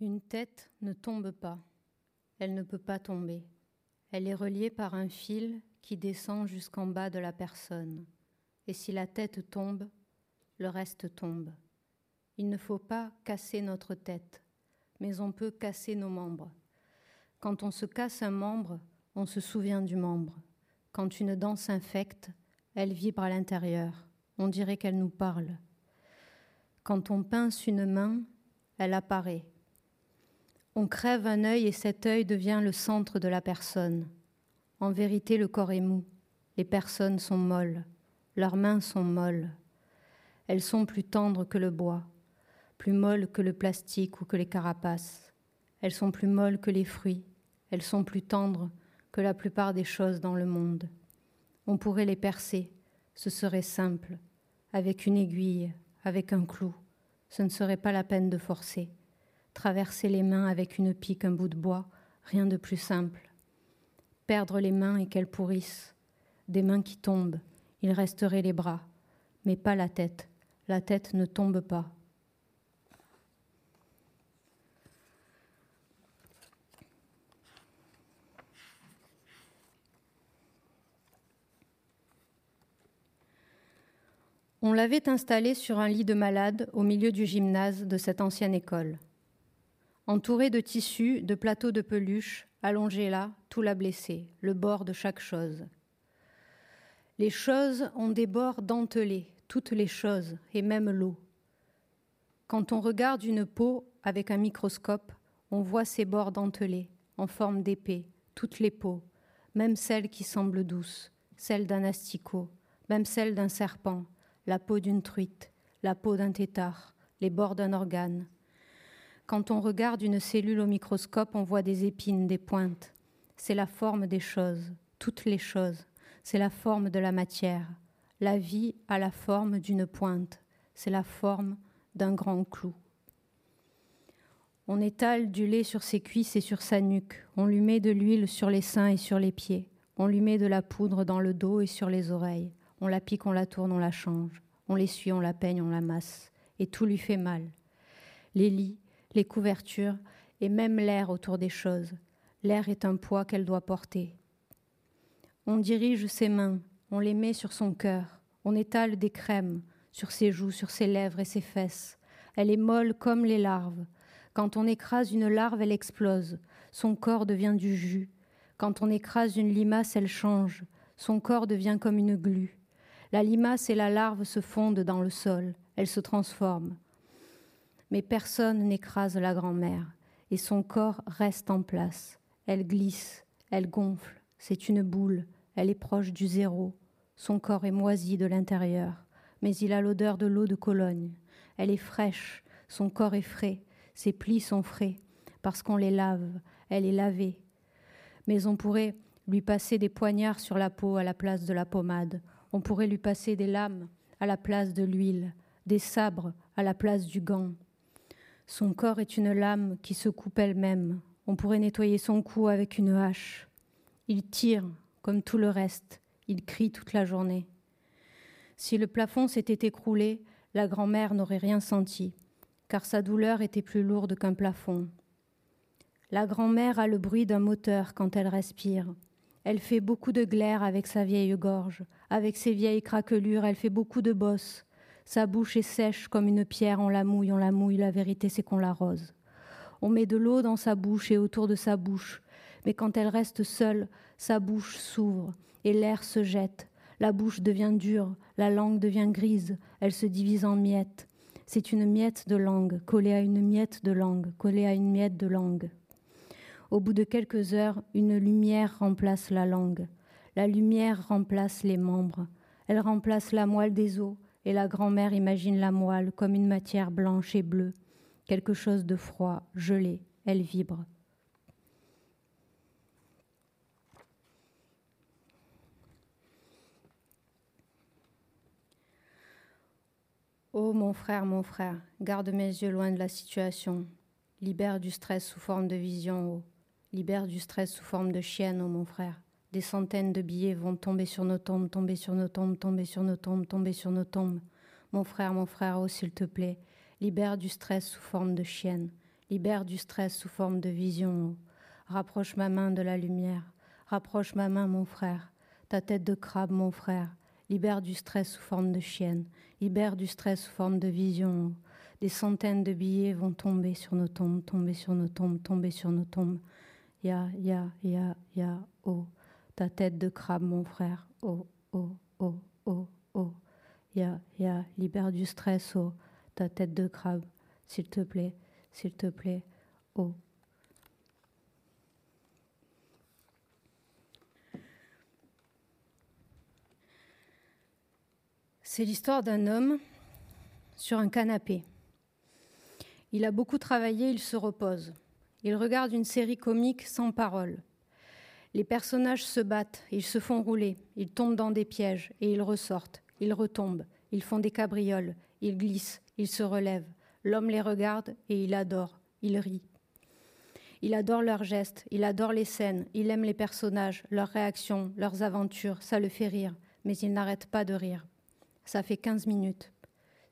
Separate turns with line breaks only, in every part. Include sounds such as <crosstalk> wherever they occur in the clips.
Une tête ne tombe pas, elle ne peut pas tomber. Elle est reliée par un fil qui descend jusqu'en bas de la personne. Et si la tête tombe, le reste tombe. Il ne faut pas casser notre tête, mais on peut casser nos membres. Quand on se casse un membre, on se souvient du membre. Quand une dent s'infecte, elle vibre à l'intérieur. On dirait qu'elle nous parle. Quand on pince une main, elle apparaît. On crève un œil et cet œil devient le centre de la personne. En vérité, le corps est mou. Les personnes sont molles. Leurs mains sont molles. Elles sont plus tendres que le bois, plus molles que le plastique ou que les carapaces. Elles sont plus molles que les fruits. Elles sont plus tendres que la plupart des choses dans le monde. On pourrait les percer. Ce serait simple. Avec une aiguille, avec un clou. Ce ne serait pas la peine de forcer traverser les mains avec une pique, un bout de bois, rien de plus simple. Perdre les mains et qu'elles pourrissent, des mains qui tombent, il resterait les bras, mais pas la tête. La tête ne tombe pas. On l'avait installé sur un lit de malade au milieu du gymnase de cette ancienne école. Entouré de tissus, de plateaux de peluche, allongé là, tout l'a blessé, le bord de chaque chose. Les choses ont des bords dentelés, toutes les choses, et même l'eau. Quand on regarde une peau avec un microscope, on voit ces bords dentelés, en forme d'épée, toutes les peaux, même celles qui semblent douces, celle d'un asticot, même celle d'un serpent, la peau d'une truite, la peau d'un tétard, les bords d'un organe, quand on regarde une cellule au microscope, on voit des épines, des pointes. C'est la forme des choses, toutes les choses. C'est la forme de la matière. La vie a la forme d'une pointe. C'est la forme d'un grand clou. On étale du lait sur ses cuisses et sur sa nuque. On lui met de l'huile sur les seins et sur les pieds. On lui met de la poudre dans le dos et sur les oreilles. On la pique, on la tourne, on la change. On l'essuie, on la peigne, on la masse. Et tout lui fait mal. Les lits, les couvertures et même l'air autour des choses. L'air est un poids qu'elle doit porter. On dirige ses mains, on les met sur son cœur, on étale des crèmes sur ses joues, sur ses lèvres et ses fesses. Elle est molle comme les larves. Quand on écrase une larve, elle explose. Son corps devient du jus. Quand on écrase une limace, elle change. Son corps devient comme une glu. La limace et la larve se fondent dans le sol. Elles se transforment mais personne n'écrase la grand-mère, et son corps reste en place. Elle glisse, elle gonfle, c'est une boule, elle est proche du zéro. Son corps est moisi de l'intérieur, mais il a l'odeur de l'eau de Cologne. Elle est fraîche, son corps est frais, ses plis sont frais, parce qu'on les lave, elle est lavée. Mais on pourrait lui passer des poignards sur la peau à la place de la pommade, on pourrait lui passer des lames à la place de l'huile, des sabres à la place du gant, son corps est une lame qui se coupe elle-même. On pourrait nettoyer son cou avec une hache. Il tire, comme tout le reste. Il crie toute la journée. Si le plafond s'était écroulé, la grand-mère n'aurait rien senti, car sa douleur était plus lourde qu'un plafond. La grand-mère a le bruit d'un moteur quand elle respire. Elle fait beaucoup de glaire avec sa vieille gorge. Avec ses vieilles craquelures, elle fait beaucoup de bosses. Sa bouche est sèche comme une pierre, on la mouille, on la mouille, la vérité c'est qu'on l'arrose. On met de l'eau dans sa bouche et autour de sa bouche, mais quand elle reste seule, sa bouche s'ouvre et l'air se jette. La bouche devient dure, la langue devient grise, elle se divise en miettes. C'est une miette de langue, collée à une miette de langue, collée à une miette de langue. Au bout de quelques heures, une lumière remplace la langue. La lumière remplace les membres. Elle remplace la moelle des os, et la grand-mère imagine la moelle comme une matière blanche et bleue, quelque chose de froid, gelé, elle vibre. Oh mon frère, mon frère, garde mes yeux loin de la situation. Libère du stress sous forme de vision, oh. Libère du stress sous forme de chienne, oh mon frère. Des centaines de billets vont tomber sur nos tombes, tomber sur nos tombes, tomber sur nos tombes, tomber sur nos tombes. Mon frère, mon frère, oh s'il te plaît, libère du stress sous forme de chienne, libère du stress sous forme de vision. Rapproche ma main de la lumière, rapproche ma main, mon frère, ta tête de crabe, mon frère, libère du stress sous forme de chienne, libère du stress sous forme de vision. Des centaines de billets vont tomber sur nos tombes, tomber sur nos tombes, tomber sur nos tombes. Ya, ya, ya, ya, oh, ta tête de crabe, mon frère, oh, oh, oh, oh, oh. Ya, ya, libère du stress, oh, ta tête de crabe, s'il te plaît, s'il te plaît, oh. C'est l'histoire d'un homme sur un canapé. Il a beaucoup travaillé, il se repose. Il regarde une série comique sans parole. Les personnages se battent, ils se font rouler, ils tombent dans des pièges et ils ressortent, ils retombent, ils font des cabrioles, ils glissent, ils se relèvent. L'homme les regarde et il adore, il rit. Il adore leurs gestes, il adore les scènes, il aime les personnages, leurs réactions, leurs aventures, ça le fait rire, mais il n'arrête pas de rire. Ça fait 15 minutes.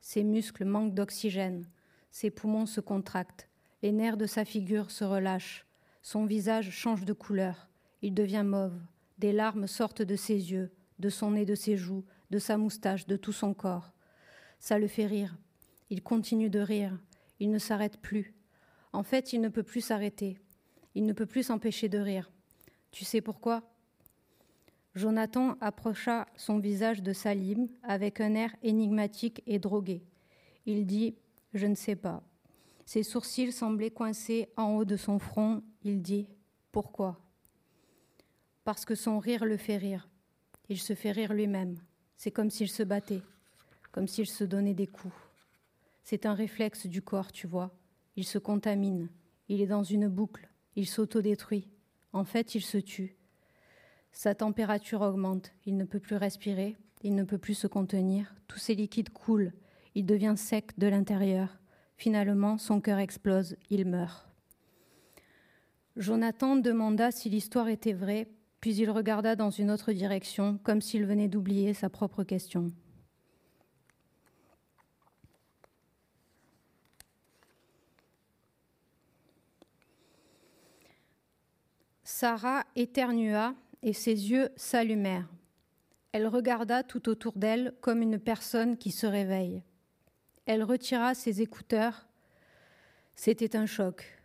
Ses muscles manquent d'oxygène. Ses poumons se contractent. Les nerfs de sa figure se relâchent. Son visage change de couleur. Il devient mauve. Des larmes sortent de ses yeux, de son nez, de ses joues, de sa moustache, de tout son corps. Ça le fait rire. Il continue de rire. Il ne s'arrête plus. En fait, il ne peut plus s'arrêter. Il ne peut plus s'empêcher de rire. Tu sais pourquoi? Jonathan approcha son visage de Salim avec un air énigmatique et drogué. Il dit Je ne sais pas. Ses sourcils semblaient coincés en haut de son front. Il dit Pourquoi? Parce que son rire le fait rire. Il se fait rire lui-même. C'est comme s'il se battait, comme s'il se donnait des coups. C'est un réflexe du corps, tu vois. Il se contamine. Il est dans une boucle. Il s'autodétruit. En fait, il se tue. Sa température augmente, il ne peut plus respirer, il ne peut plus se contenir, tous ses liquides coulent, il devient sec de l'intérieur. Finalement, son cœur explose, il meurt. Jonathan demanda si l'histoire était vraie, puis il regarda dans une autre direction, comme s'il venait d'oublier sa propre question. Sarah éternua et ses yeux s'allumèrent. Elle regarda tout autour d'elle comme une personne qui se réveille. Elle retira ses écouteurs. C'était un choc.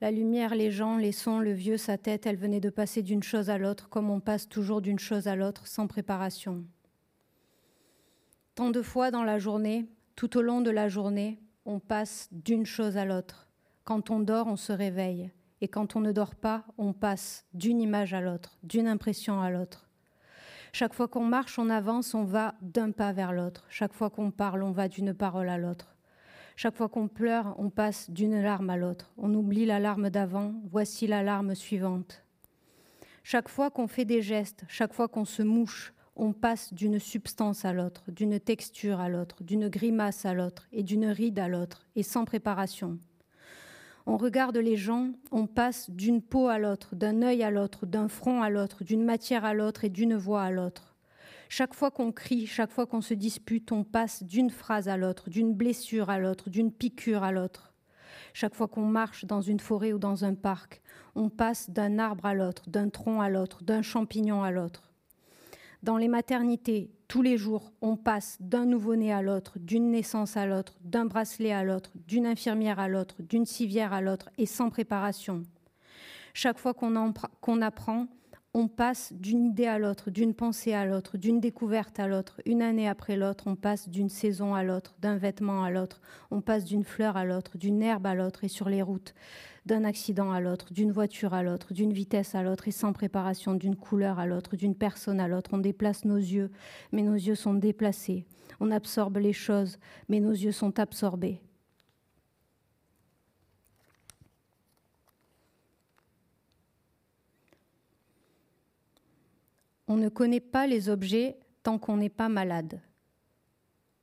La lumière, les gens, les sons, le vieux, sa tête, elle venait de passer d'une chose à l'autre comme on passe toujours d'une chose à l'autre sans préparation. Tant de fois dans la journée, tout au long de la journée, on passe d'une chose à l'autre. Quand on dort, on se réveille. Et quand on ne dort pas, on passe d'une image à l'autre, d'une impression à l'autre. Chaque fois qu'on marche, on avance, on va d'un pas vers l'autre. Chaque fois qu'on parle, on va d'une parole à l'autre. Chaque fois qu'on pleure, on passe d'une larme à l'autre. On oublie la larme d'avant, voici la larme suivante. Chaque fois qu'on fait des gestes, chaque fois qu'on se mouche, on passe d'une substance à l'autre, d'une texture à l'autre, d'une grimace à l'autre et d'une ride à l'autre, et sans préparation. On regarde les gens, on passe d'une peau à l'autre, d'un œil à l'autre, d'un front à l'autre, d'une matière à l'autre et d'une voix à l'autre. Chaque fois qu'on crie, chaque fois qu'on se dispute, on passe d'une phrase à l'autre, d'une blessure à l'autre, d'une piqûre à l'autre. Chaque fois qu'on marche dans une forêt ou dans un parc, on passe d'un arbre à l'autre, d'un tronc à l'autre, d'un champignon à l'autre. Dans les maternités, tous les jours, on passe d'un nouveau-né à l'autre, d'une naissance à l'autre, d'un bracelet à l'autre, d'une infirmière à l'autre, d'une civière à l'autre, et sans préparation. Chaque fois qu'on apprend, on passe d'une idée à l'autre, d'une pensée à l'autre, d'une découverte à l'autre. Une année après l'autre, on passe d'une saison à l'autre, d'un vêtement à l'autre, on passe d'une fleur à l'autre, d'une herbe à l'autre et sur les routes d'un accident à l'autre, d'une voiture à l'autre, d'une vitesse à l'autre et sans préparation, d'une couleur à l'autre, d'une personne à l'autre. On déplace nos yeux, mais nos yeux sont déplacés. On absorbe les choses, mais nos yeux sont absorbés. On ne connaît pas les objets tant qu'on n'est pas malade.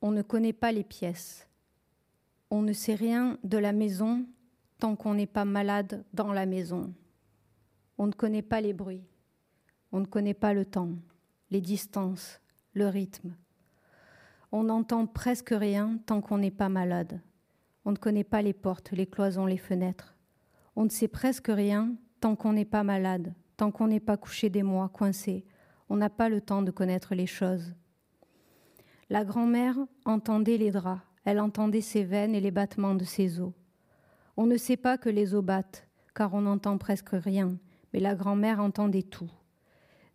On ne connaît pas les pièces. On ne sait rien de la maison tant qu'on n'est pas malade dans la maison. On ne connaît pas les bruits, on ne connaît pas le temps, les distances, le rythme. On n'entend presque rien tant qu'on n'est pas malade. On ne connaît pas les portes, les cloisons, les fenêtres. On ne sait presque rien tant qu'on n'est pas malade, tant qu'on n'est pas couché des mois, coincé. On n'a pas le temps de connaître les choses. La grand-mère entendait les draps, elle entendait ses veines et les battements de ses os. On ne sait pas que les os battent, car on n'entend presque rien, mais la grand-mère entendait tout.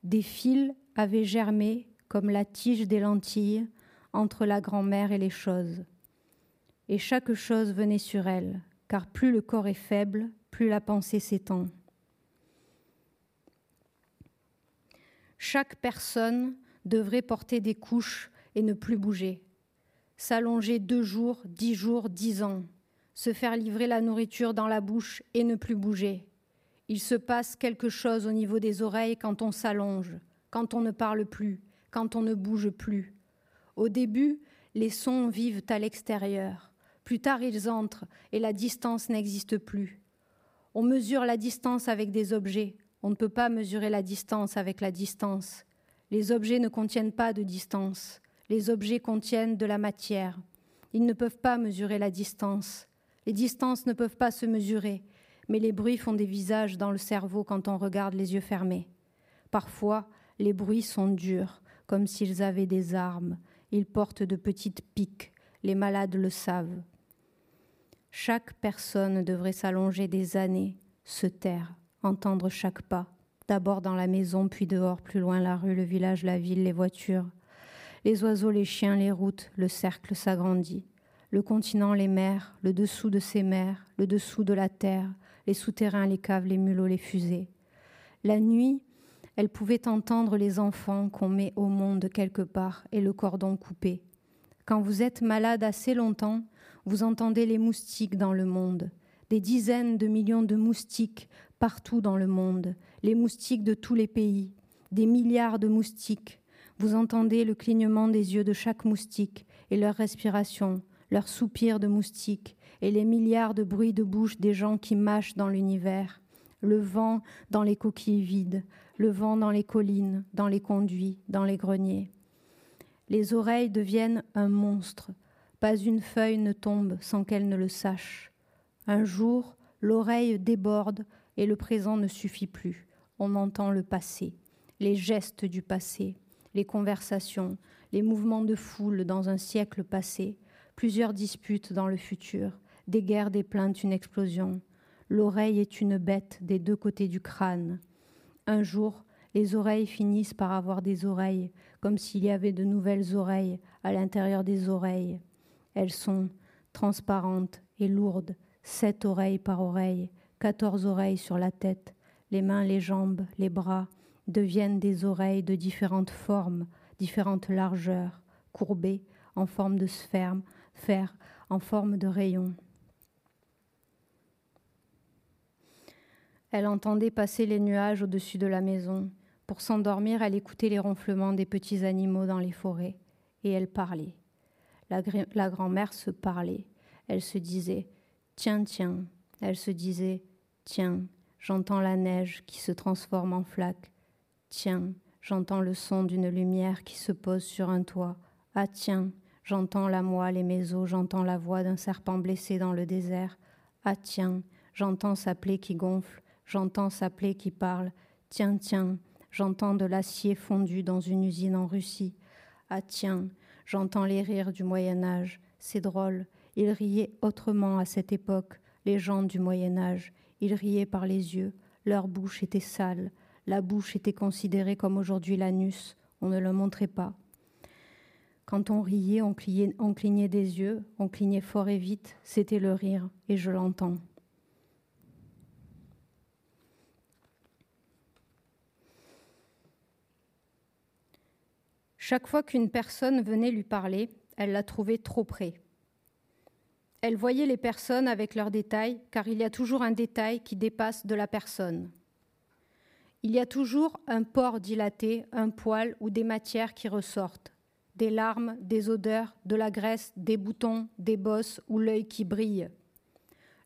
Des fils avaient germé, comme la tige des lentilles, entre la grand-mère et les choses. Et chaque chose venait sur elle, car plus le corps est faible, plus la pensée s'étend. Chaque personne devrait porter des couches et ne plus bouger. S'allonger deux jours, dix jours, dix ans. Se faire livrer la nourriture dans la bouche et ne plus bouger. Il se passe quelque chose au niveau des oreilles quand on s'allonge, quand on ne parle plus, quand on ne bouge plus. Au début, les sons vivent à l'extérieur. Plus tard, ils entrent et la distance n'existe plus. On mesure la distance avec des objets. On ne peut pas mesurer la distance avec la distance. Les objets ne contiennent pas de distance. Les objets contiennent de la matière. Ils ne peuvent pas mesurer la distance. Les distances ne peuvent pas se mesurer, mais les bruits font des visages dans le cerveau quand on regarde les yeux fermés. Parfois, les bruits sont durs, comme s'ils avaient des armes. Ils portent de petites piques. Les malades le savent. Chaque personne devrait s'allonger des années, se taire, entendre chaque pas, d'abord dans la maison, puis dehors, plus loin la rue, le village, la ville, les voitures. Les oiseaux, les chiens, les routes, le cercle s'agrandit. Le continent, les mers, le dessous de ces mers, le dessous de la terre, les souterrains, les caves, les mulots, les fusées. La nuit, elle pouvait entendre les enfants qu'on met au monde quelque part et le cordon coupé. Quand vous êtes malade assez longtemps, vous entendez les moustiques dans le monde, des dizaines de millions de moustiques partout dans le monde, les moustiques de tous les pays, des milliards de moustiques, vous entendez le clignement des yeux de chaque moustique et leur respiration, leur soupir de moustique et les milliards de bruits de bouche des gens qui mâchent dans l'univers, le vent dans les coquilles vides, le vent dans les collines, dans les conduits, dans les greniers. Les oreilles deviennent un monstre. Pas une feuille ne tombe sans qu'elle ne le sache. Un jour, l'oreille déborde et le présent ne suffit plus. On entend le passé, les gestes du passé, les conversations, les mouvements de foule dans un siècle passé, plusieurs disputes dans le futur, des guerres, des plaintes, une explosion. L'oreille est une bête des deux côtés du crâne. Un jour, les oreilles finissent par avoir des oreilles, comme s'il y avait de nouvelles oreilles à l'intérieur des oreilles. Elles sont transparentes et lourdes, sept oreilles par oreille, quatorze oreilles sur la tête, les mains, les jambes, les bras, deviennent des oreilles de différentes formes, différentes largeurs, courbées en forme de sphère, fer, en forme de rayon. Elle entendait passer les nuages au-dessus de la maison. Pour s'endormir, elle écoutait les ronflements des petits animaux dans les forêts, et elle parlait. La, la grand-mère se parlait. Elle se disait Tiens, tiens. Elle se disait Tiens, j'entends la neige qui se transforme en flaque. Tiens, j'entends le son d'une lumière qui se pose sur un toit. Ah tiens, j'entends la moelle et mes os, j'entends la voix d'un serpent blessé dans le désert. Ah tiens, j'entends sa plaie qui gonfle, j'entends sa plaie qui parle. Tiens, tiens, j'entends de l'acier fondu dans une usine en Russie. Ah tiens, j'entends les rires du Moyen Âge. C'est drôle, ils riaient autrement à cette époque, les gens du Moyen Âge. Ils riaient par les yeux, leur bouche était sale, la bouche était considérée comme aujourd'hui l'anus, on ne le montrait pas. Quand on riait, on clignait, on clignait des yeux, on clignait fort et vite, c'était le rire, et je l'entends. Chaque fois qu'une personne venait lui parler, elle la trouvait trop près. Elle voyait les personnes avec leurs détails, car il y a toujours un détail qui dépasse de la personne. Il y a toujours un port dilaté, un poil ou des matières qui ressortent. Des larmes, des odeurs, de la graisse, des boutons, des bosses ou l'œil qui brille.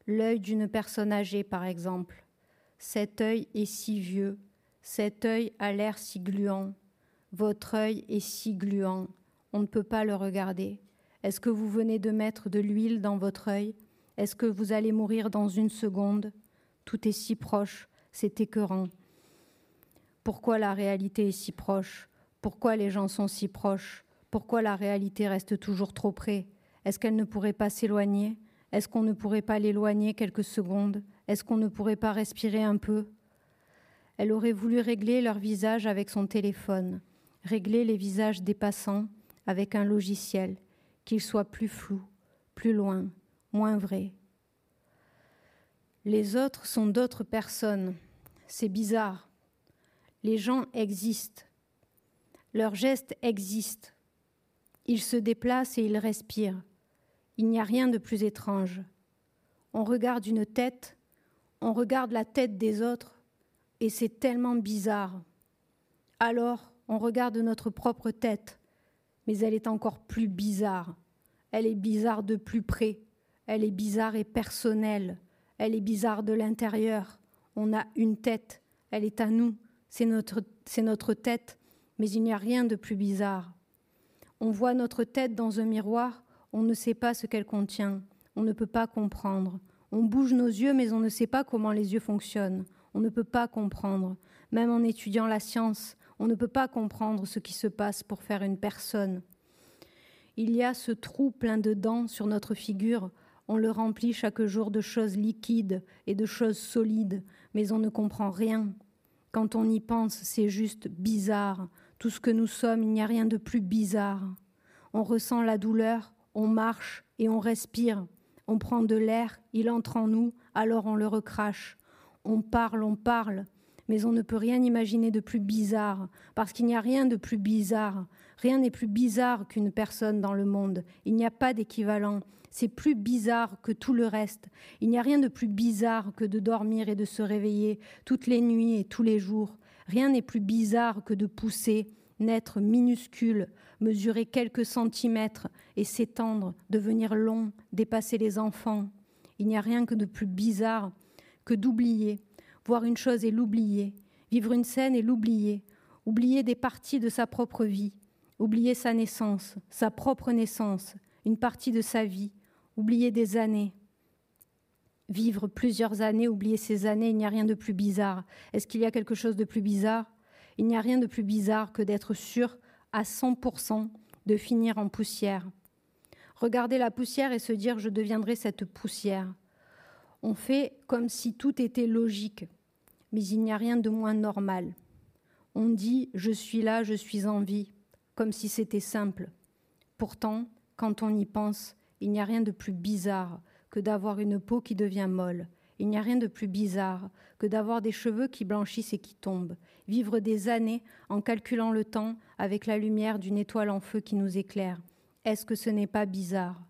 L'œil d'une personne âgée, par exemple. Cet œil est si vieux, cet œil a l'air si gluant. Votre œil est si gluant, on ne peut pas le regarder. Est-ce que vous venez de mettre de l'huile dans votre œil? Est-ce que vous allez mourir dans une seconde? Tout est si proche, c'est écœurant. Pourquoi la réalité est si proche? Pourquoi les gens sont si proches? Pourquoi la réalité reste toujours trop près? Est-ce qu'elle ne pourrait pas s'éloigner? Est-ce qu'on ne pourrait pas l'éloigner quelques secondes? Est-ce qu'on ne pourrait pas respirer un peu? Elle aurait voulu régler leur visage avec son téléphone, régler les visages des passants avec un logiciel, qu'ils soient plus flous, plus loin, moins vrai. Les autres sont d'autres personnes. C'est bizarre. Les gens existent. Leurs gestes existent. Ils se déplacent et ils respirent. Il n'y a rien de plus étrange. On regarde une tête, on regarde la tête des autres, et c'est tellement bizarre. Alors, on regarde notre propre tête, mais elle est encore plus bizarre. Elle est bizarre de plus près. Elle est bizarre et personnelle. Elle est bizarre de l'intérieur. On a une tête. Elle est à nous. C'est notre, c'est notre tête. Mais il n'y a rien de plus bizarre. On voit notre tête dans un miroir. On ne sait pas ce qu'elle contient. On ne peut pas comprendre. On bouge nos yeux, mais on ne sait pas comment les yeux fonctionnent. On ne peut pas comprendre. Même en étudiant la science, on ne peut pas comprendre ce qui se passe pour faire une personne. Il y a ce trou plein de dents sur notre figure on le remplit chaque jour de choses liquides et de choses solides, mais on ne comprend rien. Quand on y pense, c'est juste bizarre. Tout ce que nous sommes, il n'y a rien de plus bizarre. On ressent la douleur, on marche et on respire. On prend de l'air, il entre en nous, alors on le recrache. On parle, on parle, mais on ne peut rien imaginer de plus bizarre, parce qu'il n'y a rien de plus bizarre. Rien n'est plus bizarre qu'une personne dans le monde. Il n'y a pas d'équivalent. C'est plus bizarre que tout le reste. Il n'y a rien de plus bizarre que de dormir et de se réveiller toutes les nuits et tous les jours. Rien n'est plus bizarre que de pousser, naître minuscule, mesurer quelques centimètres et s'étendre, devenir long, dépasser les enfants. Il n'y a rien que de plus bizarre que d'oublier, voir une chose et l'oublier, vivre une scène et l'oublier, oublier des parties de sa propre vie, oublier sa naissance, sa propre naissance, une partie de sa vie, oublier des années. Vivre plusieurs années, oublier ces années, il n'y a rien de plus bizarre. Est-ce qu'il y a quelque chose de plus bizarre? Il n'y a rien de plus bizarre que d'être sûr à 100% de finir en poussière. Regarder la poussière et se dire je deviendrai cette poussière. On fait comme si tout était logique, mais il n'y a rien de moins normal. On dit je suis là, je suis en vie, comme si c'était simple. Pourtant, quand on y pense, il n'y a rien de plus bizarre que d'avoir une peau qui devient molle. Il n'y a rien de plus bizarre que d'avoir des cheveux qui blanchissent et qui tombent. Vivre des années en calculant le temps avec la lumière d'une étoile en feu qui nous éclaire. Est-ce que ce n'est pas bizarre?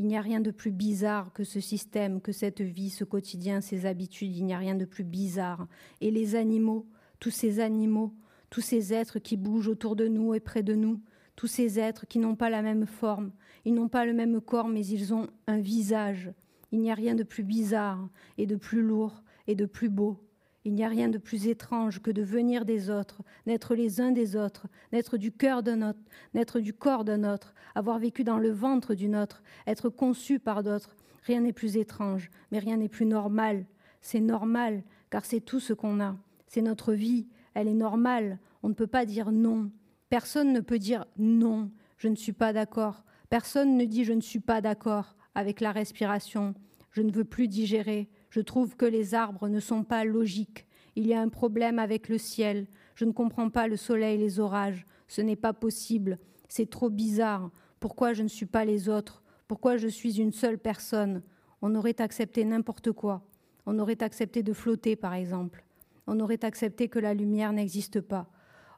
Il n'y a rien de plus bizarre que ce système, que cette vie, ce quotidien, ces habitudes. Il n'y a rien de plus bizarre. Et les animaux, tous ces animaux, tous ces êtres qui bougent autour de nous et près de nous, tous ces êtres qui n'ont pas la même forme, ils n'ont pas le même corps, mais ils ont un visage. Il n'y a rien de plus bizarre et de plus lourd et de plus beau. Il n'y a rien de plus étrange que de venir des autres, naître les uns des autres, naître du cœur d'un autre, naître du corps d'un autre, avoir vécu dans le ventre d'une autre, être conçu par d'autres. Rien n'est plus étrange, mais rien n'est plus normal. C'est normal, car c'est tout ce qu'on a. C'est notre vie, elle est normale. On ne peut pas dire non. Personne ne peut dire non, je ne suis pas d'accord. Personne ne dit je ne suis pas d'accord avec la respiration, je ne veux plus digérer, je trouve que les arbres ne sont pas logiques, il y a un problème avec le ciel, je ne comprends pas le soleil les orages, ce n'est pas possible, c'est trop bizarre, pourquoi je ne suis pas les autres, pourquoi je suis une seule personne? On aurait accepté n'importe quoi, on aurait accepté de flotter par exemple, on aurait accepté que la lumière n'existe pas,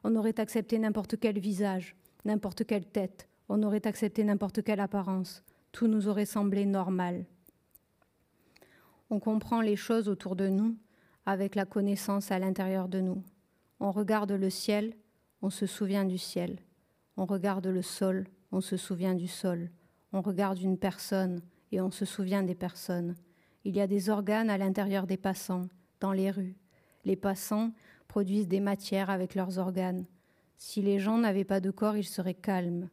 on aurait accepté n'importe quel visage, n'importe quelle tête, on aurait accepté n'importe quelle apparence, tout nous aurait semblé normal. On comprend les choses autour de nous avec la connaissance à l'intérieur de nous. On regarde le ciel, on se souvient du ciel. On regarde le sol, on se souvient du sol. On regarde une personne et on se souvient des personnes. Il y a des organes à l'intérieur des passants, dans les rues. Les passants produisent des matières avec leurs organes. Si les gens n'avaient pas de corps, ils seraient calmes.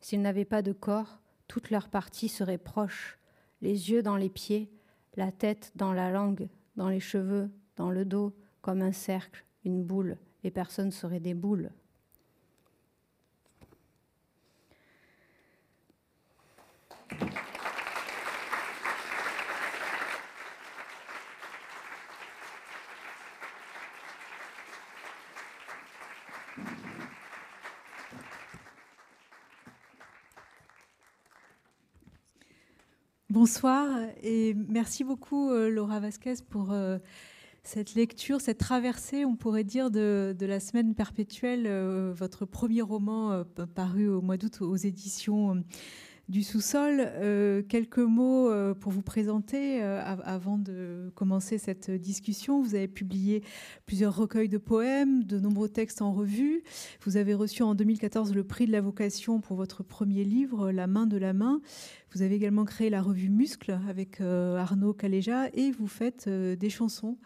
S'ils n'avaient pas de corps, toutes leurs parties seraient proches. les yeux dans les pieds, la tête dans la langue, dans les cheveux, dans le dos, comme un cercle, une boule. Les personnes seraient des boules.
Bonsoir et merci beaucoup euh, Laura Vasquez pour euh, cette lecture, cette traversée, on pourrait dire, de, la semaine perpétuelle, euh, votre premier roman paru au mois d'août aux éditions du sous-sol. Euh, quelques mots euh, pour vous présenter euh, avant de commencer cette discussion. Vous avez publié plusieurs recueils de poèmes, de nombreux textes en revue. Vous avez reçu en 2014 le prix de la vocation pour votre premier livre, La main de la main. Vous avez également créé la revue Muscle avec Arnaud Caléja et vous faites des chansons.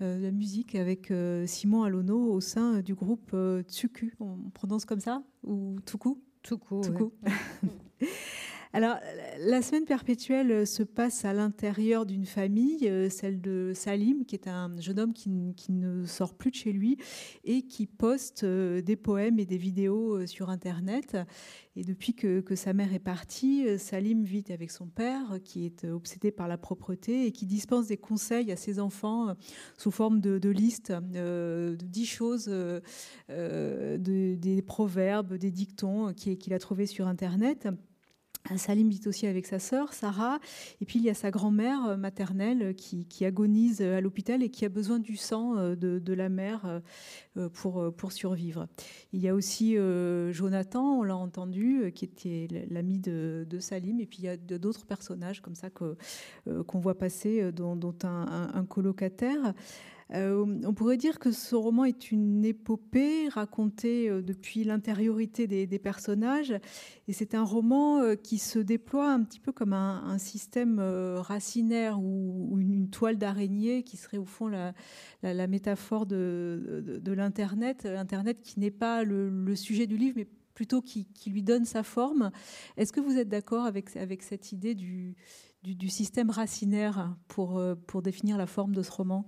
de la musique avec Simon Alono au sein du groupe Tsuku. On prononce comme ça Ou Tuku
Tuku.
Tuku. Alors, la semaine perpétuelle se passe à l'intérieur d'une famille, euh, celle de Salim, qui est un jeune homme qui, ne sort plus de chez lui et qui poste euh, des poèmes et des vidéos euh, sur Internet. Et depuis que, sa mère est partie, Salim vit avec son père, qui est obsédé par la propreté et qui dispense des conseils à ses enfants sous forme de, listes de dix choses, des proverbes, des dictons qu'il a trouvés sur Internet. Salim vit aussi avec sa sœur, Sarah. Et puis il y a sa grand-mère euh, maternelle euh, qui, agonise euh, à l'hôpital et qui a besoin du sang de, la mère pour, pour survivre. Il y a aussi Jonathan, on l'a entendu, qui était l'ami de, Salim. Et puis il y a d'autres personnages comme ça qu'on voit passer, dont, un colocataire. Euh, on pourrait dire que ce roman est une épopée racontée euh, depuis l'intériorité des, personnages, et c'est un roman euh, qui se déploie un petit peu comme un, système racinaire ou, une, toile d'araignée qui serait au fond la, métaphore de, l'Internet, Internet qui n'est pas le, sujet du livre, mais plutôt qui, lui donne sa forme. Est-ce que vous êtes d'accord avec, cette idée du, système racinaire pour définir la forme de ce roman?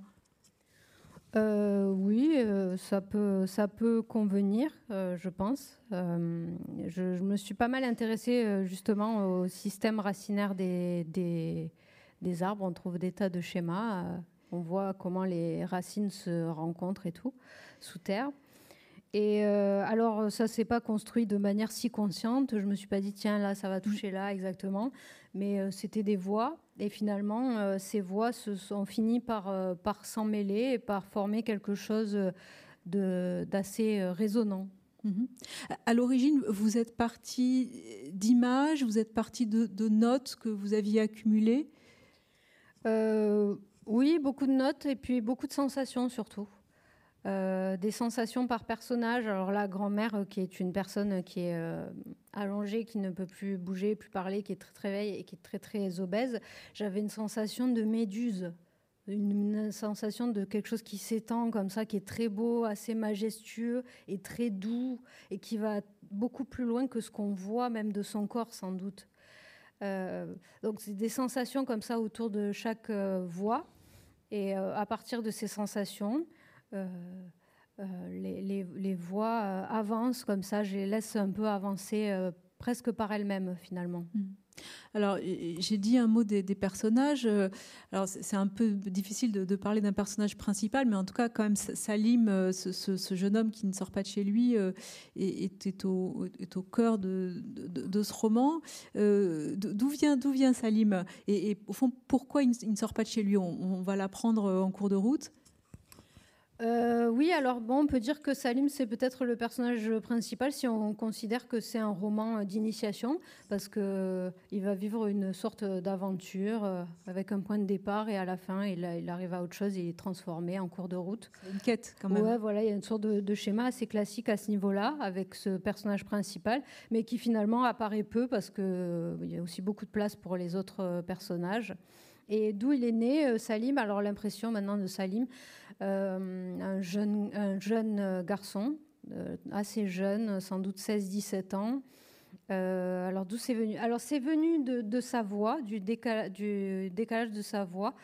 Euh, oui, euh, ça, peut, ça peut convenir, euh, je pense. Je, me suis pas mal intéressée justement au système racinaire des, des, arbres. On trouve des tas de schémas. on voit comment les racines se rencontrent et tout, sous terre. Et alors, ça s'est pas construit de manière si consciente. Je me suis pas dit, tiens, là, ça va toucher là exactement. Mais c'était des voix et finalement, euh, ces voix se sont finies par, euh, par s'en mêler et par former quelque chose d'assez euh, résonnant.
Mhm. À l'origine, vous êtes parti d'images, vous êtes parti de, notes que vous aviez accumulées?
Oui, beaucoup de notes et puis beaucoup de sensations surtout. Euh, des sensations par personnage. Alors la grand-mère, euh, qui est une personne qui est euh, allongée, qui ne peut plus bouger, plus parler, qui est très très vieille et qui est très très obèse, j'avais une sensation de méduse, une, sensation de quelque chose qui s'étend comme ça, qui est très beau, assez majestueux et très doux et qui va beaucoup plus loin que ce qu'on voit même de son corps sans doute. donc c'est des sensations comme ça autour de chaque voix. Et à partir de ces sensations, euh, euh, les, voix euh, avancent comme ça, je les laisse un peu avancer presque par elles-mêmes finalement. Mm.
Alors, j'ai dit un mot des, personnages. Alors, c'est un peu difficile de, parler d'un personnage principal, mais en tout cas, quand même, Salim, ce, jeune homme qui ne sort pas de chez lui, est, au, cœur de, ce roman. D'où vient, vient Salim? Et, au fond, pourquoi il, ne sort pas de chez lui? On, on va l'apprendre en cours de route.
Euh, oui, alors bon, on peut dire que Salim, c'est peut-être le personnage principal si on considère que c'est un roman d'initiation, parce qu'il euh, va vivre une sorte d'aventure euh, avec un point de départ et à la fin, il, arrive à autre chose, il est transformé en cours de route.
Une quête, quand même.
Ouais, voilà, il y a une sorte de, schéma assez classique à ce niveau-là, avec ce personnage principal, mais qui finalement apparaît peu, parce qu'il y a aussi beaucoup de place pour les autres personnages. Et d'où il est né, Salim? Alors l'impression maintenant de Salim, un, jeune, un jeune garçon, euh, assez jeune, sans doute 16-17 ans, alors d'où c'est venu? Alors c'est venu de, sa voix, du, du, décalage de sa voix.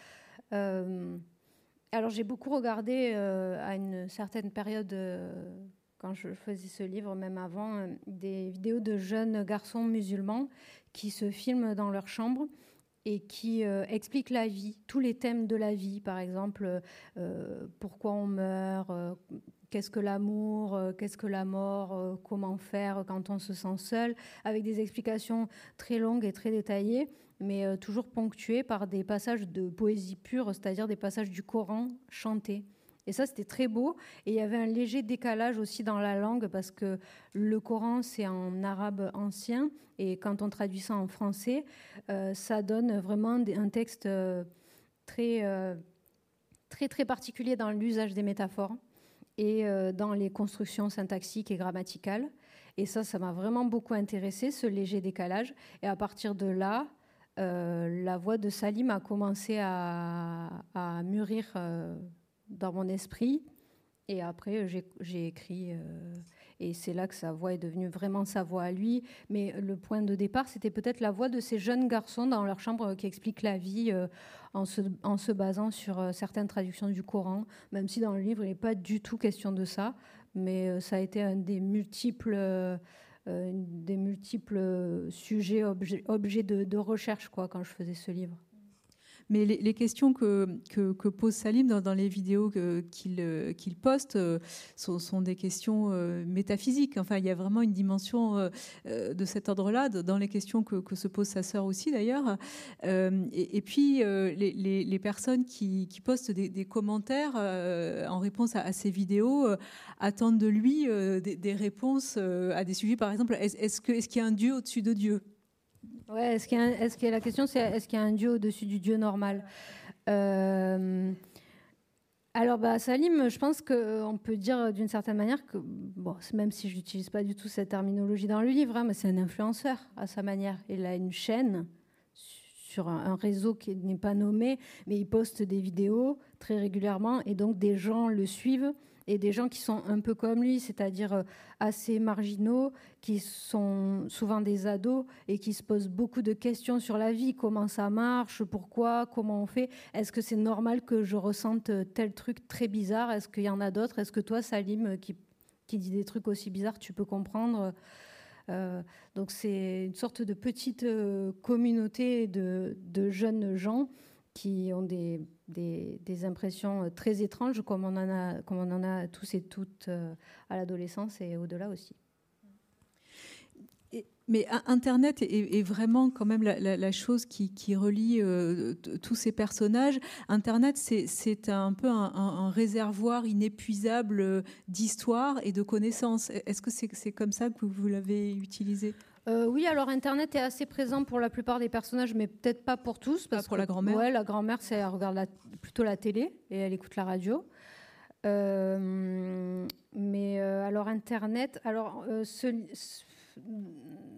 alors j'ai beaucoup regardé à une certaine période quand je faisais ce livre, même avant, euh, des vidéos de jeunes garçons musulmans qui se filment dans leur chambre et qui euh, expliquent la vie, tous les thèmes de la vie, par exemple, euh, pourquoi on meurt, qu'est-ce que l'amour, qu'est-ce que la mort, comment faire quand on se sent seul, avec des explications très longues et très détaillées, mais toujours ponctuées par des passages de poésie pure, c'est-à-dire des passages du Coran chantés. Et ça, c'était très beau. Et il y avait un léger décalage aussi dans la langue parce que le Coran, c'est en arabe ancien. Et quand on traduit ça en français, euh, ça donne vraiment un texte euh, très, euh, très, très particulier dans l'usage des métaphores et dans les constructions syntaxiques et grammaticales. Et ça, ça m'a vraiment beaucoup intéressé, ce léger décalage. Et à partir de là, la voix de Salim a commencé à, à mûrir dans mon esprit. Et après, j'ai écrit. Euh, et c'est là que sa voix est devenue vraiment sa voix à lui. Mais le point de départ, c'était peut-être la voix de ces jeunes garçons dans leur chambre qui expliquent la vie euh, en, se, basant sur euh, certaines traductions du Coran, même si dans le livre, il n'est pas du tout question de ça. Mais ça a été un des multiples, des multiples sujets, objets, objets de, de, recherche quoi, quand je faisais ce livre.
Mais les, questions que, pose Salim dans, les vidéos qu'il euh, qu'il poste euh, sont, des questions euh, métaphysiques. Enfin, il y a vraiment une dimension de cet ordre-là dans les questions que, se pose sa sœur aussi, d'ailleurs. Et, puis, les, personnes qui, postent des, commentaires en réponse à, ces vidéos attendent de lui des, réponses à des sujets, par exemple, est-ce est qu'il y a un Dieu au-dessus de Dieu?
Ouais, est-ce qu'il y, a la question, c'est est-ce qu'il y a un dieu au-dessus du dieu normal? Euh, Alors, bah, Salim, je pense qu'on peut dire d'une certaine manière que, bon, même si je n'utilise pas du tout cette terminologie dans le livre, hein, mais c'est un influenceur à sa manière. Il a une chaîne sur un réseau qui n'est pas nommé, mais il poste des vidéos très régulièrement et donc des gens le suivent et des gens qui sont un peu comme lui, c'est-à-dire euh, assez marginaux, qui sont souvent des ados et qui se posent beaucoup de questions sur la vie, comment ça marche, pourquoi, comment on fait, est-ce que c'est normal que je ressente tel truc très bizarre, est-ce qu'il y en a d'autres, est-ce que toi, Salim, qui, qui dit des trucs aussi bizarres, tu peux comprendre? Euh, donc c'est une sorte de petite euh, communauté de, de jeunes gens qui ont des, des, impressions euh, très étranges, comme on en a, comme on en a tous et toutes euh, à l'adolescence et au-delà aussi.
Mais Internet est, vraiment quand même la, chose qui, relie euh, tous ces personnages. Internet, c'est un peu un, réservoir inépuisable d'histoire et de connaissances. Est-ce que c'est comme ça que vous l'avez utilisé?
Euh, oui, alors Internet est assez présent pour la plupart des personnages, mais peut-être pas pour tous.
Parce pour la grand-mère
Ouais, la grand-mère, elle regarde plutôt la télé et elle écoute la radio. Euh, mais euh, alors Internet, alors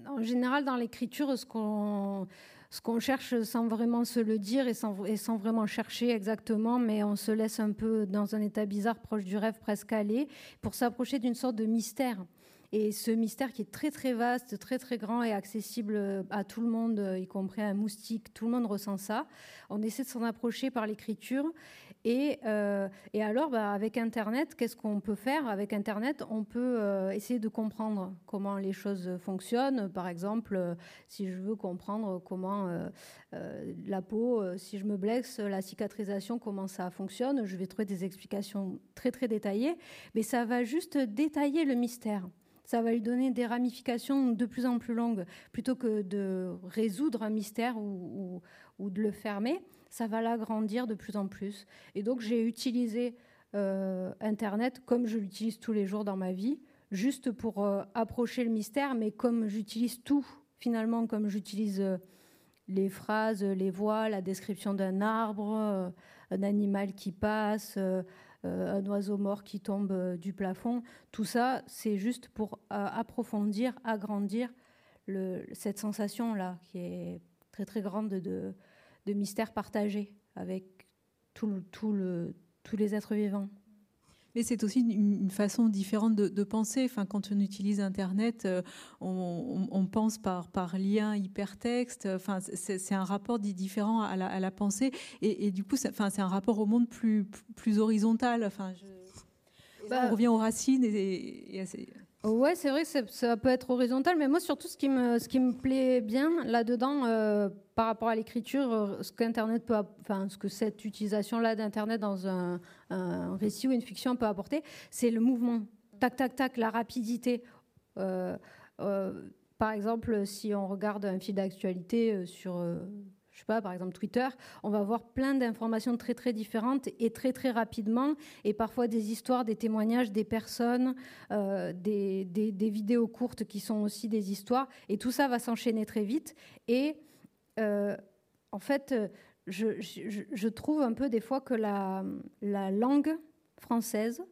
en général dans l'écriture, ce qu'on ce qu'on cherche sans vraiment se le dire et sans, et sans, vraiment chercher exactement, mais on se laisse un peu dans un état bizarre proche du rêve presque allé pour s'approcher d'une sorte de mystère. Et ce mystère qui est très très vaste, très très grand et accessible à tout le monde, y compris un moustique, tout le monde ressent ça. On essaie de s'en approcher par l'écriture. Et, euh, alors, bah, avec Internet, qu'est-ce qu'on peut faire? Avec Internet, on peut euh, essayer de comprendre comment les choses fonctionnent. Par exemple, euh, si je veux comprendre comment la peau, si je me blesse, la cicatrisation, comment ça fonctionne, je vais trouver des explications très très détaillées. Mais ça va juste détailler le mystère ça va lui donner des ramifications de plus en plus longues. Plutôt que de résoudre un mystère ou, de le fermer, ça va l'agrandir de plus en plus. Et donc j'ai utilisé euh, Internet comme je l'utilise tous les jours dans ma vie, juste pour euh, approcher le mystère, mais comme j'utilise tout, finalement, comme j'utilise euh, les phrases, les voix, la description d'un arbre, un animal qui passe un oiseau mort qui tombe euh, du plafond. Tout ça, c'est juste pour euh, approfondir, agrandir cette sensation-là, qui est très très grande de, mystère partagé avec tous les êtres vivants.
Mais c'est aussi une, façon différente de, penser. Enfin, quand on utilise Internet, euh, on, pense par, par lien hypertexte. Enfin, c'est un rapport différent à la, pensée. Et, du coup, c'est un rapport au monde plus, plus horizontal. Enfin, bah, on revient aux racines et, et
Ouais, c'est vrai que ça peut être horizontal, mais moi surtout ce qui me, ce qui me plaît bien là-dedans euh, par rapport à l'écriture, euh, ce qu'Internet peut, enfin ce que cette utilisation-là d'Internet dans un, récit ou une fiction peut apporter, c'est le mouvement, tac tac tac, la rapidité. Euh, par exemple, si on regarde un fil d'actualité sur je sais pas, par exemple Twitter, on va voir plein d'informations très très différentes et très très rapidement, et parfois des histoires, des témoignages, des personnes, euh, des, des, vidéos courtes qui sont aussi des histoires, et tout ça va s'enchaîner très vite. Et euh, en fait, je, je, trouve un peu des fois que la, la langue française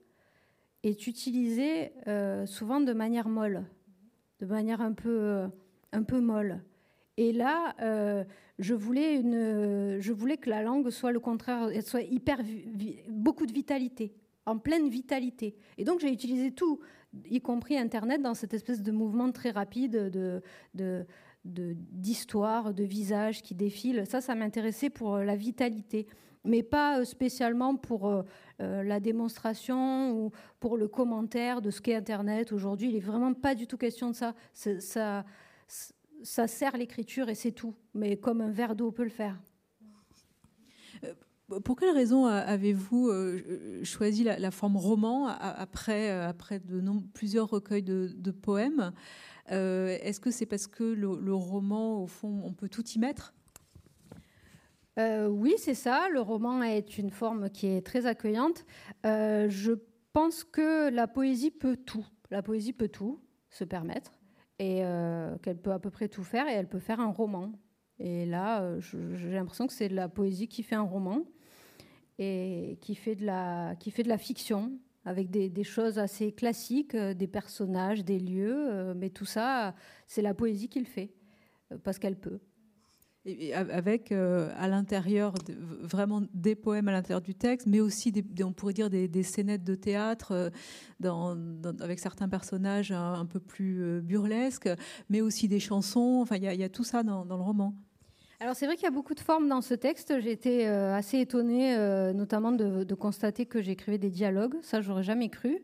est utilisée euh, souvent de manière molle, de manière un peu, un peu molle. Et là, je voulais, que la langue soit le contraire, elle soit hyper, beaucoup de vitalité, en pleine vitalité. Et donc j'ai utilisé tout, y compris Internet, dans cette espèce de mouvement très rapide de, de d'histoire, de, visages qui défilent. Ça, ça m'intéressait pour la vitalité, mais pas spécialement pour euh, la démonstration ou pour le commentaire de ce qu'est Internet aujourd'hui. Il n'est vraiment pas du tout question de ça. ça ça sert l'écriture et c'est tout. Mais comme un verre d'eau peut le faire.
Euh, pour quelle raison avez-vous euh, choisi la, forme roman après, euh, après de plusieurs recueils de, poèmes? Est-ce que c'est parce que le, roman, au fond, on peut tout y mettre?
Oui, c'est ça. Le roman est une forme qui est très accueillante. je pense que la poésie peut tout. La poésie peut tout se permettre et euh, qu'elle peut à peu près tout faire et elle peut faire un roman. Et là, euh, j'ai l'impression que c'est la poésie qui fait un roman et qui fait de la fiction avec des, des choses assez classiques, euh, des personnages, des lieux, mais tout ça, c'est la poésie qui le fait parce qu'elle peut
avec euh, à l'intérieur vraiment des poèmes à l'intérieur du texte, mais aussi des, on pourrait dire des, scénettes de théâtre euh, avec certains personnages un, peu plus euh, burlesques, mais aussi des chansons. Enfin, il y, a tout ça dans, le roman.
Alors c'est vrai qu'il y a beaucoup de formes dans ce texte. J'ai été assez étonnée, notamment de, constater que j'écrivais des dialogues. Ça, j'aurais jamais cru.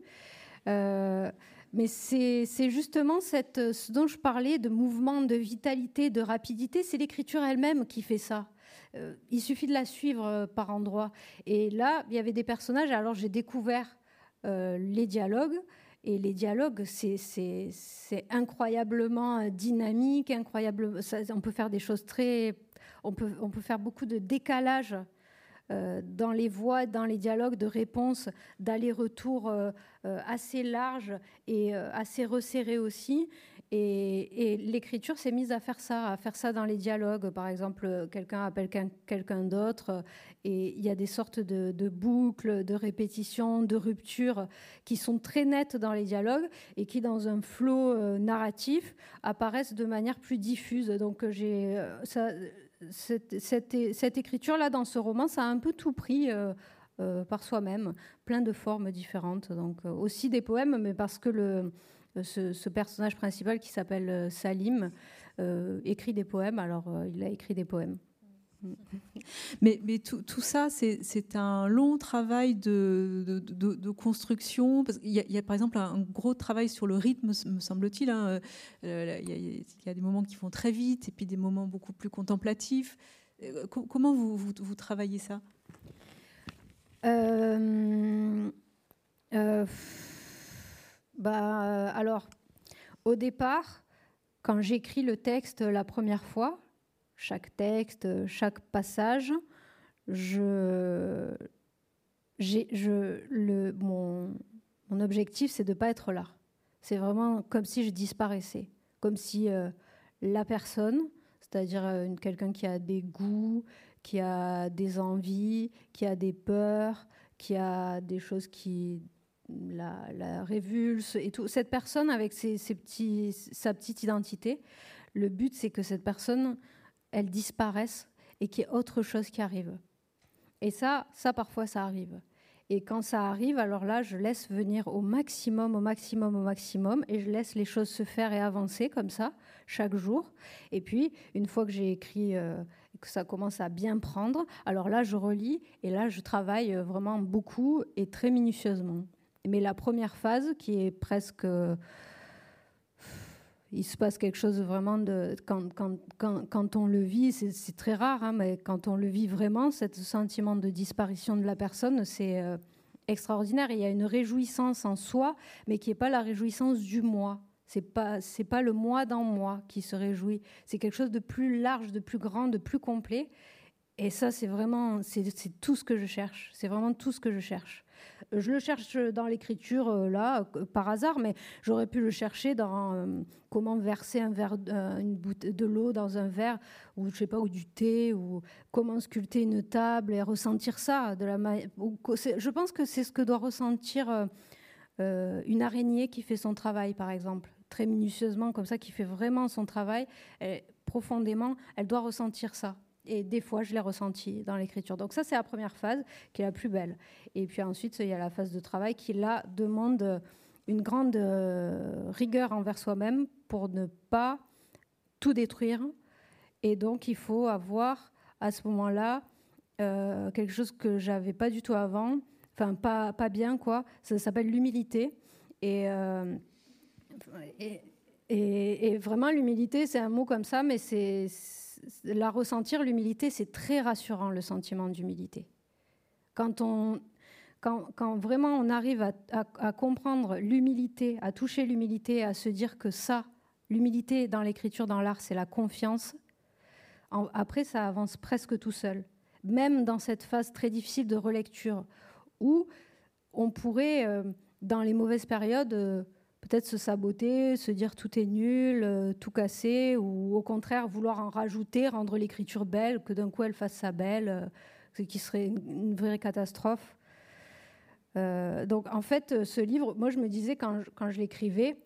Mais c'est justement ce dont je parlais de mouvement, de vitalité, de rapidité, c'est l'écriture elle-même qui fait ça. Euh, il suffit de la suivre euh, par endroits. Et là, il y avait des personnages, alors j'ai découvert euh, les dialogues. Et les dialogues, c'est incroyablement dynamique, incroyable. on peut faire des choses très. On peut, faire beaucoup de décalage euh, dans les voix, dans les dialogues de réponse, d'aller-retour euh, euh, assez large et assez resserré aussi. Et, l'écriture s'est mise à faire ça, à faire ça dans les dialogues. Par exemple, quelqu'un appelle quelqu'un d'autre et il y a des sortes de, de, boucles, de répétitions, de ruptures qui sont très nettes dans les dialogues et qui, dans un flot narratif, apparaissent de manière plus diffuse. Donc, j'ai cette, écriture-là dans ce roman, ça a un peu tout pris euh, euh, par soi-même, plein de formes différentes. Donc euh, aussi des poèmes, mais parce que ce, personnage principal qui s'appelle Salim écrit des poèmes, alors il a écrit des poèmes.
Mais, tout, ça, c'est un long travail de, construction. Il, y a, par exemple un gros travail sur le rythme, me semble-t-il. Hein. Euh, il, y a, des moments qui vont très vite et puis des moments beaucoup plus contemplatifs. Euh, comment vous, vous, travaillez ça?
Euh, bah, Alors, au départ, quand j'écris le texte la première fois, chaque texte, chaque passage. Je, je, le, mon, mon objectif, c'est de ne pas être là. C'est vraiment comme si je disparaissais, comme si euh, la personne, c'est-à-dire euh, quelqu'un qui a des goûts, qui a des envies, qui a des peurs, qui a des choses qui la, la révulsent et tout. Cette personne avec ses petits, sa petite identité, le but c'est que cette personne elles disparaissent et qu'il y ait autre chose qui arrive. Et ça, ça parfois, ça arrive. Et quand ça arrive, alors là, je laisse venir au maximum, au maximum, au maximum, et je laisse les choses se faire et avancer comme ça, chaque jour. Et puis, une fois que j'ai écrit, euh, que ça commence à bien prendre, alors là, je relis, et là, je travaille euh, vraiment beaucoup et très minutieusement. Mais la première phase, qui est presque il se passe quelque chose vraiment de. Quand, quand, quand, quand on le vit, c'est très rare, hein, mais quand on le vit vraiment, ce sentiment de disparition de la personne, c'est euh, extraordinaire. il y a une réjouissance en soi, mais qui n'est pas la réjouissance du moi. C'est pas c'est pas le moi dans moi qui se réjouit. C'est quelque chose de plus large, de plus grand, de plus complet. Et ça, c'est vraiment c'est tout ce que je cherche. C'est vraiment tout ce que je cherche. Je le cherche dans l'écriture euh, là par hasard, mais j'aurais pu le chercher dans euh, comment verser un verre, euh, de l'eau dans un verre ou je sais pas ou du thé ou comment sculpter une table et ressentir ça de la Je pense que c'est ce que doit ressentir une araignée qui fait son travail, par exemple, très minutieusement comme ça, qui fait vraiment son travail profondément. Elle doit ressentir ça. Et des fois, je l'ai ressenti dans l'écriture. Donc ça, c'est la première phase qui est la plus belle. Et puis ensuite, il y a la phase de travail qui, là, demande une grande euh, rigueur envers soi-même pour ne pas tout détruire. Et donc, il faut avoir à ce moment-là euh, quelque chose que j'avais pas du tout avant, enfin pas, pas bien quoi. Ça s'appelle l'humilité. Et, euh, et, et, vraiment, l'humilité, c'est un mot comme ça, mais c'est la ressentir, l'humilité, c'est très rassurant, le sentiment d'humilité. Quand, on, quand, vraiment on arrive à, à, comprendre l'humilité, à toucher l'humilité, à se dire que ça, l'humilité dans l'écriture, dans l'art, c'est la confiance, après, ça avance presque tout seul. Même dans cette phase très difficile de relecture, où on pourrait, euh, dans les mauvaises périodes, euh, peut-être se saboter, se dire tout est nul, euh, tout casser, ou au contraire vouloir en rajouter, rendre l'écriture belle, que d'un coup elle fasse sa belle, euh, ce qui serait une, vraie catastrophe. Euh, donc en fait, ce livre, moi je me disais quand je, quand je l'écrivais,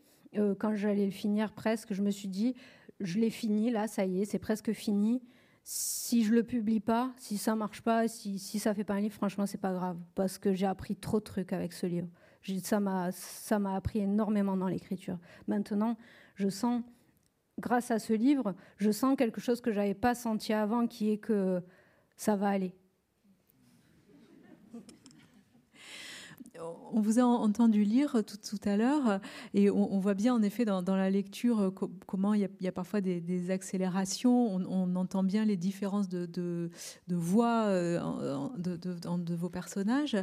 quand j'allais le finir presque, je me suis dit, je l'ai fini, là, ça y est, c'est presque fini. Si je le publie pas, si ça marche pas, si, si ça fait pas un livre, franchement, c'est pas grave, parce que j'ai appris trop de trucs avec ce livre. Ça m'a appris énormément dans l'écriture. Maintenant, je sens, grâce à ce livre, je sens quelque chose que je n'avais pas senti avant, qui est que ça va aller.
On vous a entendu lire tout, tout à l'heure et on, voit bien en effet dans, la lecture comment il y, a, parfois des, accélérations, on, entend bien les différences de, voix euh, de, vos personnages.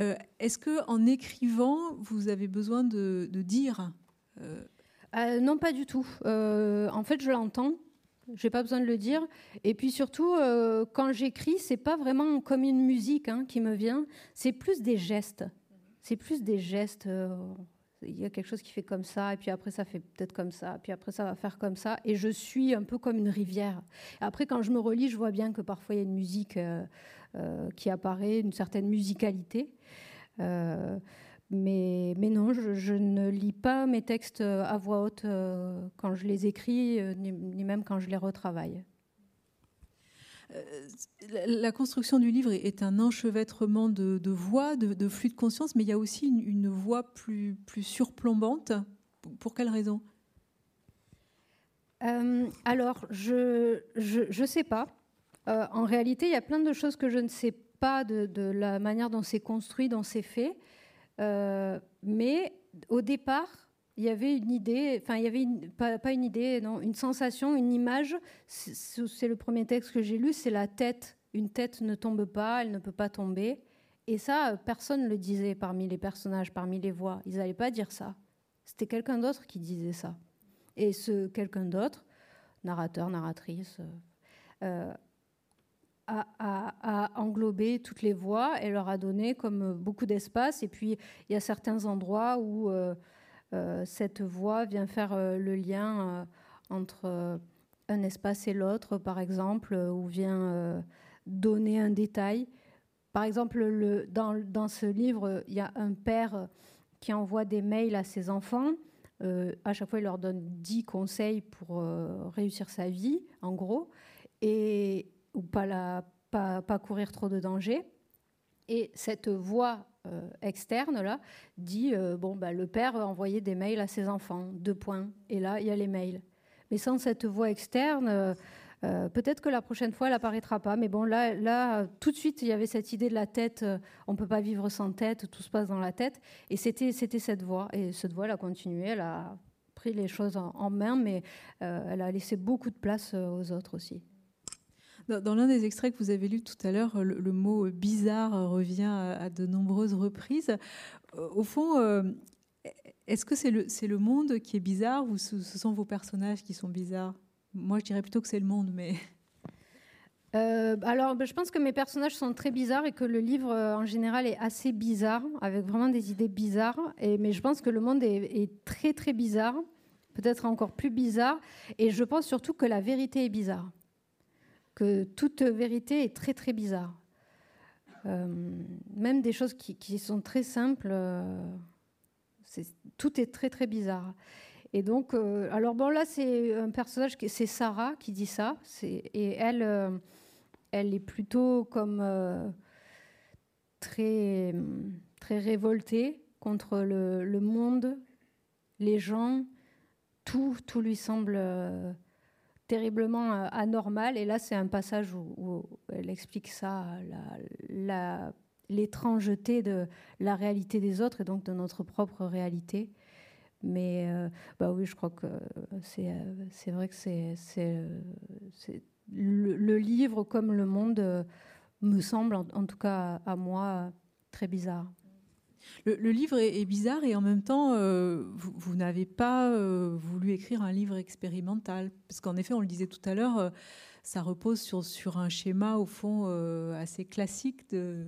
Euh, est-ce que en écrivant, vous avez besoin de, dire
euh? Non, pas du tout. en fait, je l'entends. J'ai pas besoin de le dire. Et puis surtout, quand j'écris, c'est pas vraiment comme une musique hein, qui me vient. C'est plus des gestes c'est plus des gestes. Euh, il y a quelque chose qui fait comme ça, et puis après ça fait peut-être comme ça, puis après ça va faire comme ça, et je suis un peu comme une rivière. Après, quand je me relis, je vois bien que parfois il y a une musique euh, euh, qui apparaît, une certaine musicalité. mais, mais non, je, ne lis pas mes textes à voix haute quand je les écris, ni, même quand je les retravaille.
Euh, la construction du livre est un enchevêtrement de, voix, de, flux de conscience, mais il y a aussi une, voix plus, plus surplombante. Pour quelle raison?
Euh, Alors, je ne sais pas. Euh, en réalité, il y a plein de choses que je ne sais pas de, la manière dont c'est construit, dont c'est fait. mais au départ, il y avait une idée, enfin il y avait pas, une idée, non, une sensation, une image. C'est le premier texte que j'ai lu, c'est la tête. Une tête ne tombe pas, elle ne peut pas tomber. Et ça, personne ne le disait parmi les personnages, parmi les voix. Ils n'allaient pas dire ça. C'était quelqu'un d'autre qui disait ça. Et ce quelqu'un d'autre, narrateur, narratrice, euh, a, a, englobé toutes les voix et leur a donné comme beaucoup d'espace. Et puis, il y a certains endroits où euh, euh, cette voix vient faire euh, le lien euh, entre un espace et l'autre, par exemple, ou vient donner un détail. Par exemple, le, dans, ce livre, il y a un père qui envoie des mails à ses enfants. à chaque fois, il leur donne 10 conseils pour réussir sa vie, en gros, et, ou pas, pas, pas courir trop de dangers. Et cette voix externe là dit bon bah, le père a envoyé des mails à ses enfants deux points et là il y a les mails mais sans cette voix externe euh, peut-être que la prochaine fois, elle apparaîtra pas. Mais bon, là, là, tout de suite, il y avait cette idée de la tête. Euh, on peut pas vivre sans tête. Tout se passe dans la tête. Et c'était, c'était cette voix. Et cette voix, elle a continué. Elle a pris les choses en, main, mais euh, elle a laissé beaucoup de place aux autres aussi.
Dans, l'un des extraits que vous avez lu tout à l'heure, le, mot bizarre revient à, de nombreuses reprises. Au fond, est-ce que c'est le, monde qui est bizarre ou ce sont vos personnages qui sont bizarres? Moi, je dirais plutôt que c'est le monde, mais. <laughs>
Euh, alors, ben, je pense que mes personnages sont très bizarres et que le livre euh, en général est assez bizarre, avec vraiment des idées bizarres. Mais je pense que le monde est, très très bizarre, peut-être encore plus bizarre. Et je pense surtout que la vérité est bizarre, que toute vérité est très très bizarre. Euh, même des choses qui, qui sont très simples, tout est très très bizarre. Et donc, euh, alors bon, là, c'est un personnage, c'est Sarah qui dit ça. Et elle, euh, elle est plutôt comme euh, très, très révoltée contre le, monde, les gens. Tout, tout lui semble terriblement anormal. Et là, c'est un passage où, elle explique ça, l'étrangeté de la réalité des autres et donc de notre propre réalité. Mais euh, bah oui, je crois que c'est, euh, vrai que c'est, euh, le, livre comme le monde me semble, en, tout cas à moi, très bizarre.
Le, livre est, bizarre et en même temps, vous, n'avez pas voulu écrire un livre expérimental. Parce qu'en effet, on le disait tout à l'heure, ça repose sur, sur un schéma, au fond, assez classique de,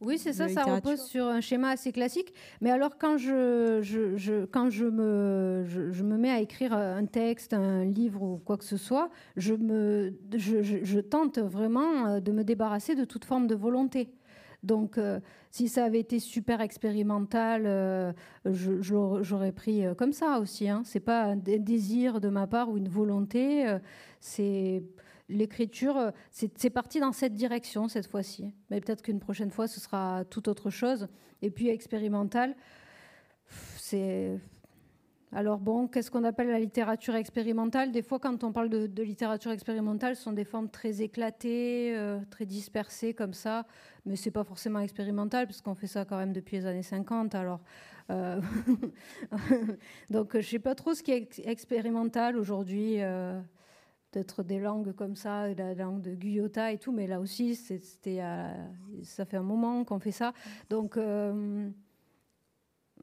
oui, c'est ça, ça repose sur un schéma assez classique. Mais alors, quand je, je, quand je me, je, me mets à écrire un texte, un livre ou quoi que ce soit, je, me, je, tente vraiment euh, de me débarrasser de toute forme de volonté. Donc, euh, si ça avait été super expérimental, euh, j'aurais pris comme ça aussi. Hein. C'est pas un désir de ma part ou une volonté. c'est l'écriture, euh, c'est parti dans cette direction cette fois-ci. Mais peut-être qu'une prochaine fois, ce sera tout autre chose. Et puis expérimental, c'est... Alors bon, qu'est-ce qu'on appelle la littérature expérimentale? Des fois, quand on parle de, littérature expérimentale, ce sont des formes très éclatées, euh, très dispersées comme ça, mais c'est pas forcément expérimental parce qu'on fait ça quand même depuis les années 50. Alors, euh, <laughs> donc je sais pas trop ce qui est expérimental aujourd'hui peut-être des langues comme ça, la langue de Guyota et tout, mais là aussi, c'était, ça fait un moment qu'on fait ça. Donc, euh,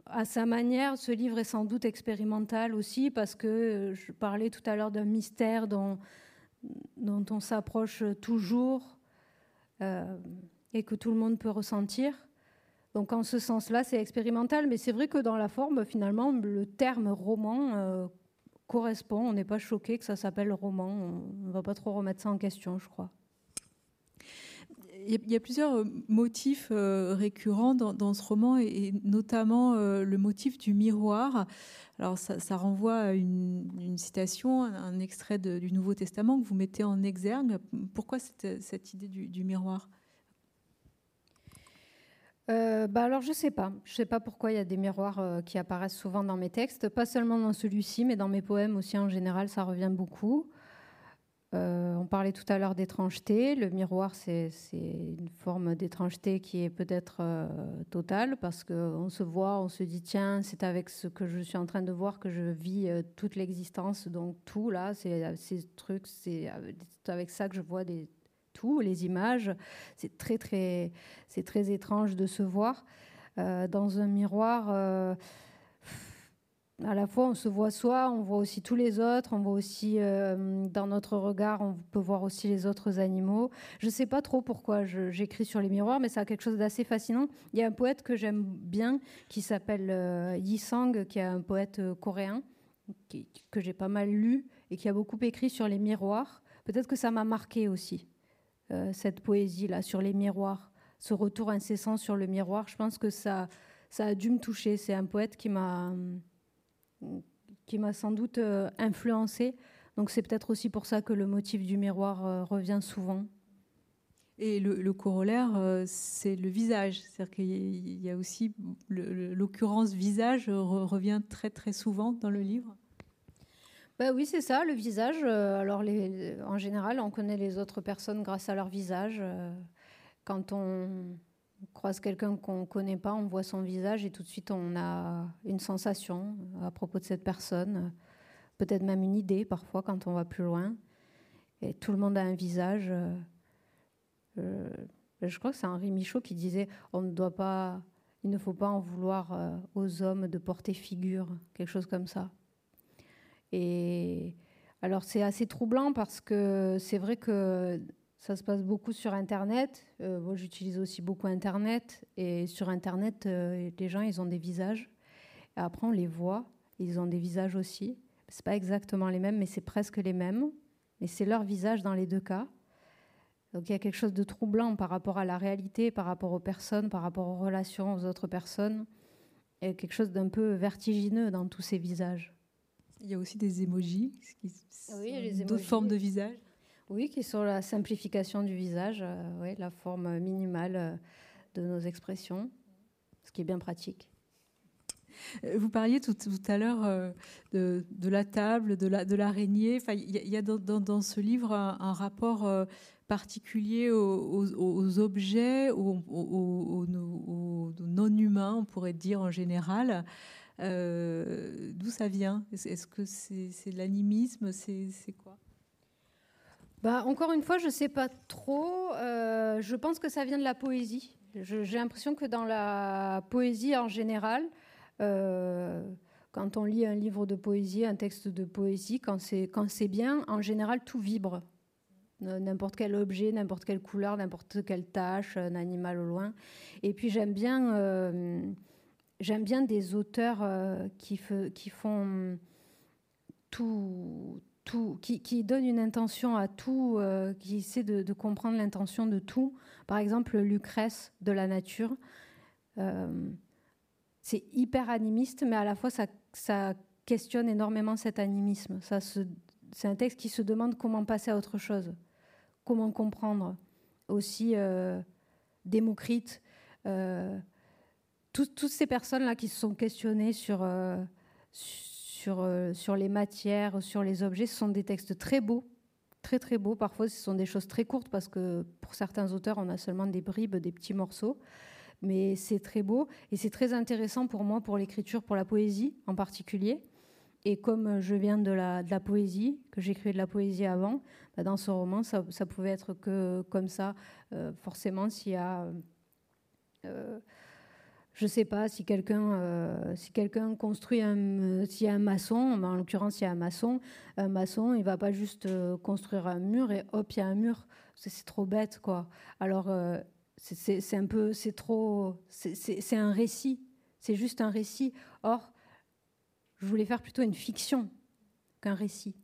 à sa manière, ce livre est sans doute expérimental aussi, parce que je parlais tout à l'heure d'un mystère dont, dont on s'approche toujours euh, et que tout le monde peut ressentir. Donc en ce sens-là, c'est expérimental, mais c'est vrai que dans la forme, finalement, le terme roman euh, correspond. On n'est pas choqué que ça s'appelle roman. On ne va pas trop remettre ça en question, je crois.
Il y a plusieurs euh, motifs euh, récurrents dans, ce roman, et notamment euh, le motif du miroir. Alors, ça, renvoie à une, citation, un extrait du Nouveau Testament que vous mettez en exergue. Pourquoi cette, idée du miroir?
Bah alors je sais pas, je sais pas pourquoi il y a des miroirs qui apparaissent souvent dans mes textes, pas seulement dans celui-ci, mais dans mes poèmes aussi en général, ça revient beaucoup. Euh, on parlait tout à l'heure d'étrangeté. Le miroir, c'est une forme d'étrangeté qui est peut-être totale parce qu'on se voit, on se dit tiens, c'est avec ce que je suis en train de voir que je vis toute l'existence. Donc tout là, c'est ces trucs, c'est avec ça que je vois des, tout, les images. C'est très, très, c'est très étrange de se voir euh, dans un miroir. Euh, à la fois, on se voit soi, on voit aussi tous les autres, on voit aussi euh, dans notre regard, on peut voir aussi les autres animaux. Je ne sais pas trop pourquoi j'écris sur les miroirs, mais ça a quelque chose d'assez fascinant. Il y a un poète que j'aime bien qui s'appelle Yi Sang, qui est un poète coréen que j'ai pas mal lu et qui a beaucoup écrit sur les miroirs. Peut-être que ça m'a marqué aussi. Euh, cette poésie-là sur les miroirs, ce retour incessant sur le miroir. Je pense que ça a dû me toucher. C'est un poète qui m'a, qui m'a sans doute euh, influencé. Donc c'est peut-être aussi pour ça que le motif du miroir euh, revient souvent.
Et le, corollaire, euh, c'est le visage. C'est-à-dire qu'il y a aussi l'occurrence visage revient très très souvent dans le livre.
Bah oui, c'est ça, le visage. Alors, les, en général, on connaît les autres personnes grâce à leur visage. Quand on croise quelqu'un qu'on ne connaît pas, on voit son visage et tout de suite, on a une sensation à propos de cette personne. Peut-être même une idée parfois quand on va plus loin. Et tout le monde a un visage. Euh, je crois que c'est Henri Michaud qui disait on ne doit pas, il ne faut pas en vouloir euh, aux hommes de porter figure, quelque chose comme ça. Et alors c'est assez troublant parce que c'est vrai que ça se passe beaucoup sur Internet. Euh, moi, j'utilise aussi beaucoup Internet. Et sur Internet, les gens, ils ont des visages. Et après, on les voit. Ils ont des visages aussi. C'est pas exactement les mêmes, mais c'est presque les mêmes. Mais c'est leur visage dans les deux cas. Donc il y a quelque chose de troublant par rapport à la réalité, par rapport aux personnes, par rapport aux relations aux autres personnes. Il y a quelque chose d'un peu vertigineux dans tous ces visages.
Il y a aussi des emojis, oui, d'autres formes de visage.
Oui, qui sont la simplification du visage, euh, la forme minimale euh, de nos expressions, ce qui est bien pratique.
Euh, vous parliez tout, à l'heure de, la table, de l'araignée. La, il y, a dans, ce livre un, rapport particulier aux, objets, aux, non-humains, on pourrait dire en général. Euh, d'où ça vient? Est-ce que c'est l'animisme? C'est quoi?
Bah, Encore une fois, je ne sais pas trop. Euh, je pense que ça vient de la poésie. J'ai l'impression que dans la poésie en général, euh, quand on lit un livre de poésie, un texte de poésie, quand c'est bien, en général, tout vibre n'importe quel objet, n'importe quelle couleur, n'importe quelle tâche, un animal au loin. Et puis j'aime bien, euh, j'aime bien des auteurs qui, font tout, qui, donnent une intention à tout, euh, qui essaient de, comprendre l'intention de tout. Par exemple, Lucrèce de la nature. c'est hyper animiste, mais à la fois ça, questionne énormément cet animisme. Ça c'est un texte qui se demande comment passer à autre chose comment comprendre aussi euh, Démocrite, euh, toutes ces personnes-là qui se sont questionnées sur, euh, sur, sur les matières, sur les objets, ce sont des textes très beaux, très très beaux. Parfois, ce sont des choses très courtes parce que pour certains auteurs, on a seulement des bribes, des petits morceaux. Mais c'est très beau et c'est très intéressant pour moi, pour l'écriture, pour la poésie en particulier. Et comme je viens de la, poésie, que j'écrivais de la poésie avant, bah, dans ce roman, ça, ça, pouvait être que comme ça. Euh, forcément, s'il y a, euh, je sais pas, si quelqu'un, euh, si quelqu'un construit un, s'il y a un maçon, en l'occurrence, il y a un maçon, un maçon, il va pas juste construire un mur et hop, il y a un mur. C'est trop bête, quoi. Alors, c'est un peu, c'est trop, c'est un récit. C'est juste un récit. Or, je voulais faire plutôt une fiction qu'un récit.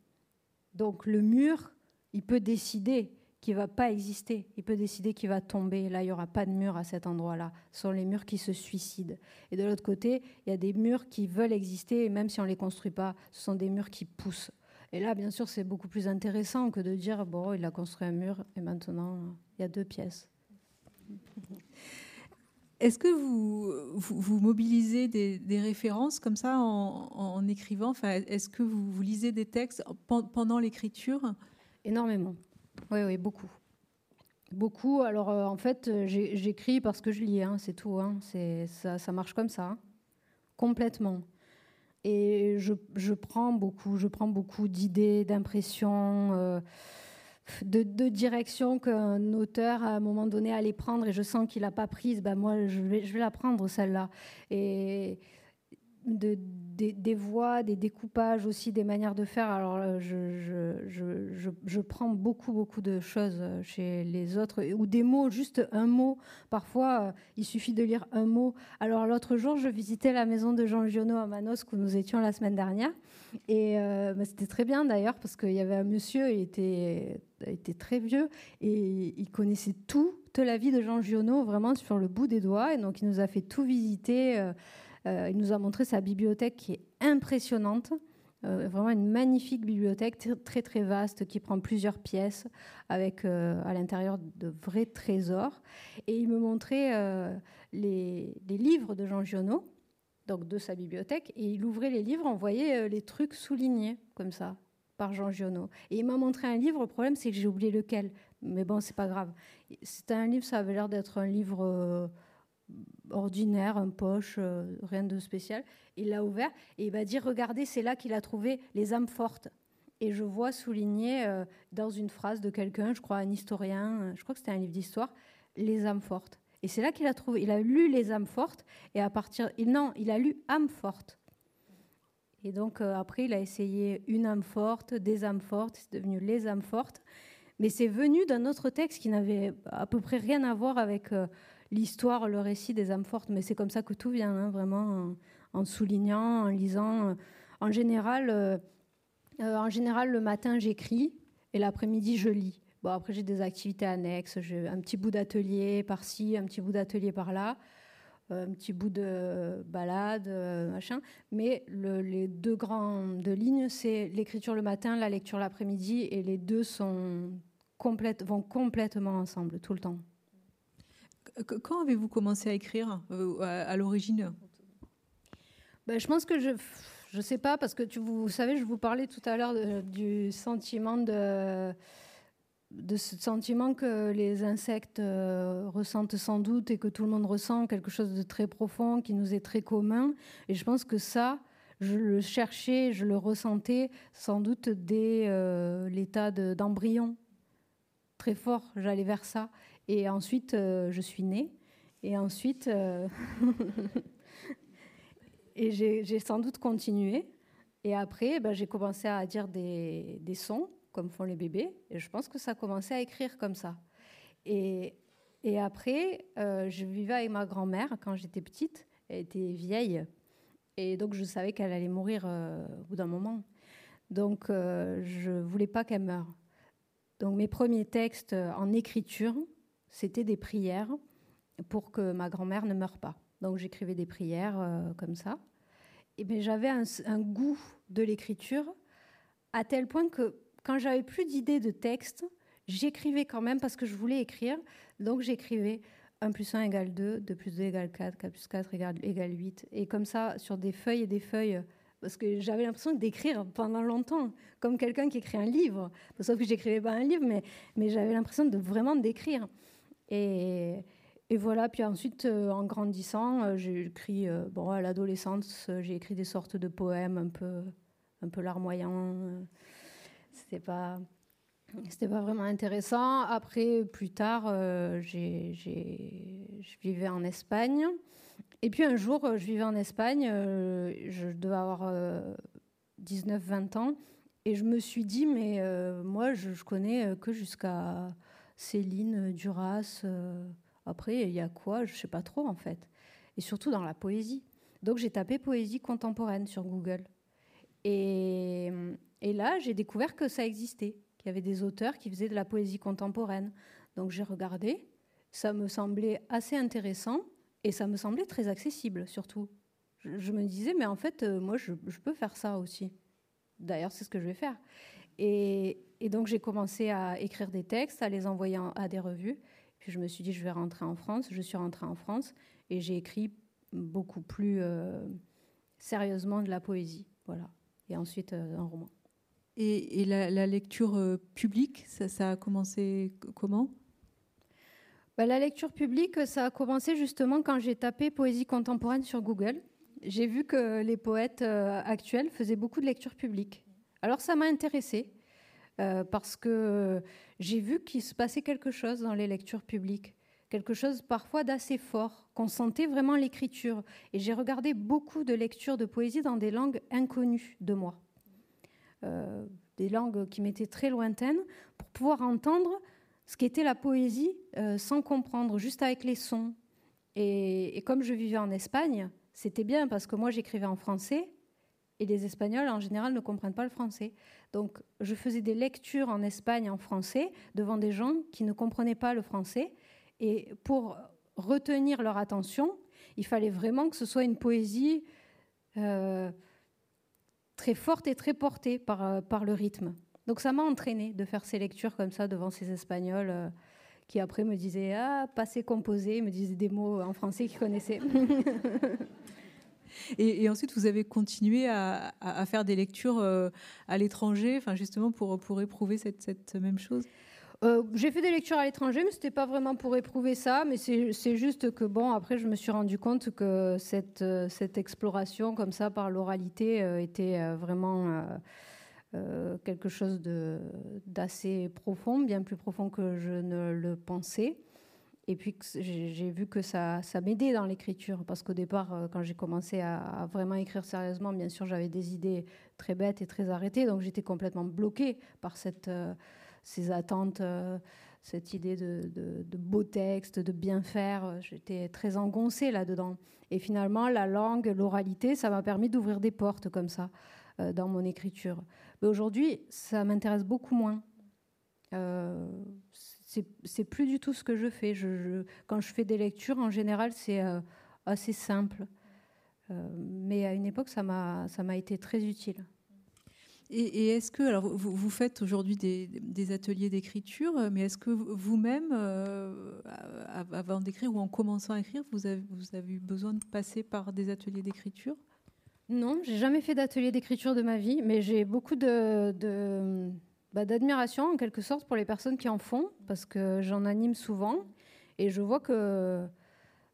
Donc le mur, il peut décider qu'il va pas exister. Il peut décider qu'il va tomber. Là, il n'y aura pas de mur à cet endroit-là. Ce sont les murs qui se suicident. Et de l'autre côté, il y a des murs qui veulent exister, et même si on ne les construit pas, ce sont des murs qui poussent. Et là, bien sûr, c'est beaucoup plus intéressant que de dire, bon, il a construit un mur, et maintenant, il y a deux pièces.
Est-ce que vous, vous, mobilisez des, références comme ça en, écrivant? Enfin, Est-ce que vous, vous, lisez des textes pendant l'écriture?
Énormément. Oui, beaucoup. Beaucoup. Alors, euh, en fait, j'écris parce que je lis, hein, c'est tout. Hein. Ça, marche comme ça, hein. complètement. Et je, je, prends beaucoup, je prends beaucoup d'idées, d'impressions. Euh, de, direction qu'un auteur, à un moment donné, allait prendre et je sens qu'il n'a pas prise, ben moi, je vais, je vais la prendre, celle-là. Et de, des, voix, des découpages aussi, des manières de faire. Alors, euh, je, prends beaucoup, beaucoup de choses euh, chez les autres, ou des mots, juste un mot. Parfois, euh, il suffit de lire un mot. Alors, l'autre jour, je visitais la maison de Jean Giono à Manos, où nous étions la semaine dernière. Et bah, c'était très bien d'ailleurs, parce qu'il y avait un monsieur, il était, très vieux, et il connaissait tout, toute la vie de Jean Giono, vraiment sur le bout des doigts. Et donc, il nous a fait tout visiter. Il nous a montré sa bibliothèque qui est impressionnante. Euh, vraiment une magnifique bibliothèque très très vaste qui prend plusieurs pièces avec euh, à l'intérieur de vrais trésors. Et il me montrait euh, les, livres de Jean Giono, donc de sa bibliothèque, et il ouvrait les livres, on voyait les trucs soulignés comme ça par Jean Giono. Et il m'a montré un livre, le problème c'est que j'ai oublié lequel, mais bon c'est pas grave. C'était un livre, ça avait l'air d'être un livre ordinaire, un poche, rien de spécial. Il l'a ouvert et il m'a dit Regardez, c'est là qu'il a trouvé les âmes fortes. Et je vois souligné euh, dans une phrase de quelqu'un, je crois un historien, euh, je crois que c'était un livre d'histoire, les âmes fortes. Et c'est là qu'il a trouvé. Il a lu les âmes fortes et à partir. Non, il a lu âmes fortes. Et donc euh, après, il a essayé une âme forte, des âmes fortes, c'est devenu les âmes fortes. Mais c'est venu d'un autre texte qui n'avait à peu près rien à voir avec l'histoire, le récit des âmes fortes. Mais c'est comme ça que tout vient, hein, vraiment en soulignant, en lisant. En général, euh, euh, en général le matin, j'écris et l'après-midi, je lis. Bon, après, j'ai des activités annexes. J'ai un petit bout d'atelier par-ci, un petit bout d'atelier par-là, euh, un petit bout de balade, machin. Mais les deux grandes lignes, c'est l'écriture le matin, la lecture l'après-midi, et les deux sont complète, vont complètement ensemble tout le temps.
Quand avez-vous commencé à écrire à l'origine?
Ben, je pense que je ne sais pas, parce que tu, vous, savez, je vous parlais tout à l'heure du sentiment de, de ce sentiment que les insectes euh, ressentent sans doute et que tout le monde ressent, quelque chose de très profond qui nous est très commun. Et je pense que ça, je le cherchais, je le ressentais sans doute dès euh, l'état d'embryon. très fort, j'allais vers ça. Et ensuite, euh, je suis née. Et ensuite, <laughs> Et j'ai sans doute continué. Et après, ben, j'ai commencé à dire des, sons, comme font les bébés. Et je pense que ça a commencé à écrire comme ça. Et, et après, euh, je vivais avec ma grand-mère quand j'étais petite. Elle était vieille. Et donc, je savais qu'elle allait mourir euh, au bout d'un moment. Donc, euh, je ne voulais pas qu'elle meure. Donc, mes premiers textes en écriture, c'était des prières pour que ma grand-mère ne meure pas. Donc j'écrivais des prières euh, comme ça. Et bien j'avais un, goût de l'écriture à tel point que quand j'avais plus d'idées de texte, j'écrivais quand même parce que je voulais écrire. Donc j'écrivais 1 plus 1 égale 2, 2 plus 2 égale 4, 4 plus 4 égale, égale 8. Et comme ça, sur des feuilles et des feuilles, parce que j'avais l'impression d'écrire pendant longtemps, comme quelqu'un qui écrit un livre. Sauf que j'écrivais pas un livre, mais, mais j'avais l'impression de vraiment d'écrire. Et, voilà, puis ensuite, euh, en grandissant, euh, j'ai écrit, euh, bon, à l'adolescence, j'ai écrit des sortes de poèmes un peu, un peu larmoyants. C'était pas, c'était pas vraiment intéressant. Après, plus tard, j'ai, je vivais en Espagne. Et puis un jour, je vivais en Espagne, je devais avoir 19-20 ans, et je me suis dit, mais moi, je, je, connais que jusqu'à Céline, Duras. Après, il y a quoi Je ne sais pas trop en fait. Et surtout dans la poésie. Donc j'ai tapé poésie contemporaine sur Google. Et, et là, j'ai découvert que ça existait, qu'il y avait des auteurs qui faisaient de la poésie contemporaine. Donc j'ai regardé, ça me semblait assez intéressant et ça me semblait très accessible surtout. Je, me disais, mais en fait, euh, moi, je, je, peux faire ça aussi. D'ailleurs, c'est ce que je vais faire. Et, et donc j'ai commencé à écrire des textes, à les envoyer à des revues. Puis je me suis dit, je vais rentrer en France. Je suis rentrée en France et j'ai écrit beaucoup plus euh, sérieusement de la poésie. Voilà. Et ensuite, euh, un roman.
Et, la, lecture euh, publique, ça, a commencé comment?
Bah, La lecture publique, ça a commencé justement quand j'ai tapé poésie contemporaine sur Google. J'ai vu que les poètes actuels faisaient beaucoup de lecture publique. Alors ça m'a intéressée. Euh, parce que j'ai vu qu'il se passait quelque chose dans les lectures publiques, quelque chose parfois d'assez fort, qu'on sentait vraiment l'écriture. Et j'ai regardé beaucoup de lectures de poésie dans des langues inconnues de moi, euh, des langues qui m'étaient très lointaines, pour pouvoir entendre ce qu'était la poésie euh, sans comprendre, juste avec les sons. Et comme je vivais en Espagne, c'était bien parce que moi j'écrivais en français et les Espagnols en général ne comprennent pas le français. Donc je faisais des lectures en Espagne en français devant des gens qui ne comprenaient pas le français. Et pour retenir leur attention, il fallait vraiment que ce soit une poésie euh, très forte et très portée par, par le rythme. Donc ça m'a entraîné de faire ces lectures comme ça devant ces Espagnols qui après me disaient Ah, passé composé, me disaient des mots en français qu'ils connaissaient. <laughs>
Et, ensuite, vous avez continué à, faire des lectures euh, à l'étranger, enfin justement pour, pour éprouver cette, cette même chose?
Euh, j'ai fait des lectures à l'étranger, mais ce n'était pas vraiment pour éprouver ça. Mais c'est juste que, bon, après, je me suis rendu compte que cette, euh, cette exploration, comme ça, par l'oralité, était vraiment quelque chose d'assez profond, bien plus profond que je ne le pensais. Et puis j'ai vu que ça, m'aidait dans l'écriture, parce qu'au départ, euh, quand j'ai commencé à, vraiment écrire sérieusement, bien sûr, j'avais des idées très bêtes et très arrêtées, donc j'étais complètement bloquée par euh, ces attentes, euh, cette idée de, de, beau texte, de bien faire. J'étais très engoncée là-dedans. Et finalement, la langue, l'oralité, ça m'a permis d'ouvrir des portes comme ça dans mon écriture. Mais aujourd'hui, ça m'intéresse beaucoup moins c'est plus du tout ce que je fais. Je, quand je fais des lectures, en général, c'est euh, assez simple. Euh, mais à une époque, ça m'a été très utile.
Et, est-ce que, alors vous, vous faites aujourd'hui des, des, ateliers d'écriture, mais est-ce que vous-même, euh, avant d'écrire ou en commençant à écrire, vous avez, vous avez eu besoin de passer par des ateliers d'écriture?
Non, j'ai jamais fait d'atelier d'écriture de ma vie, mais j'ai beaucoup de, de bah, d'admiration en quelque sorte pour les personnes qui en font, parce que j'en anime souvent et je vois que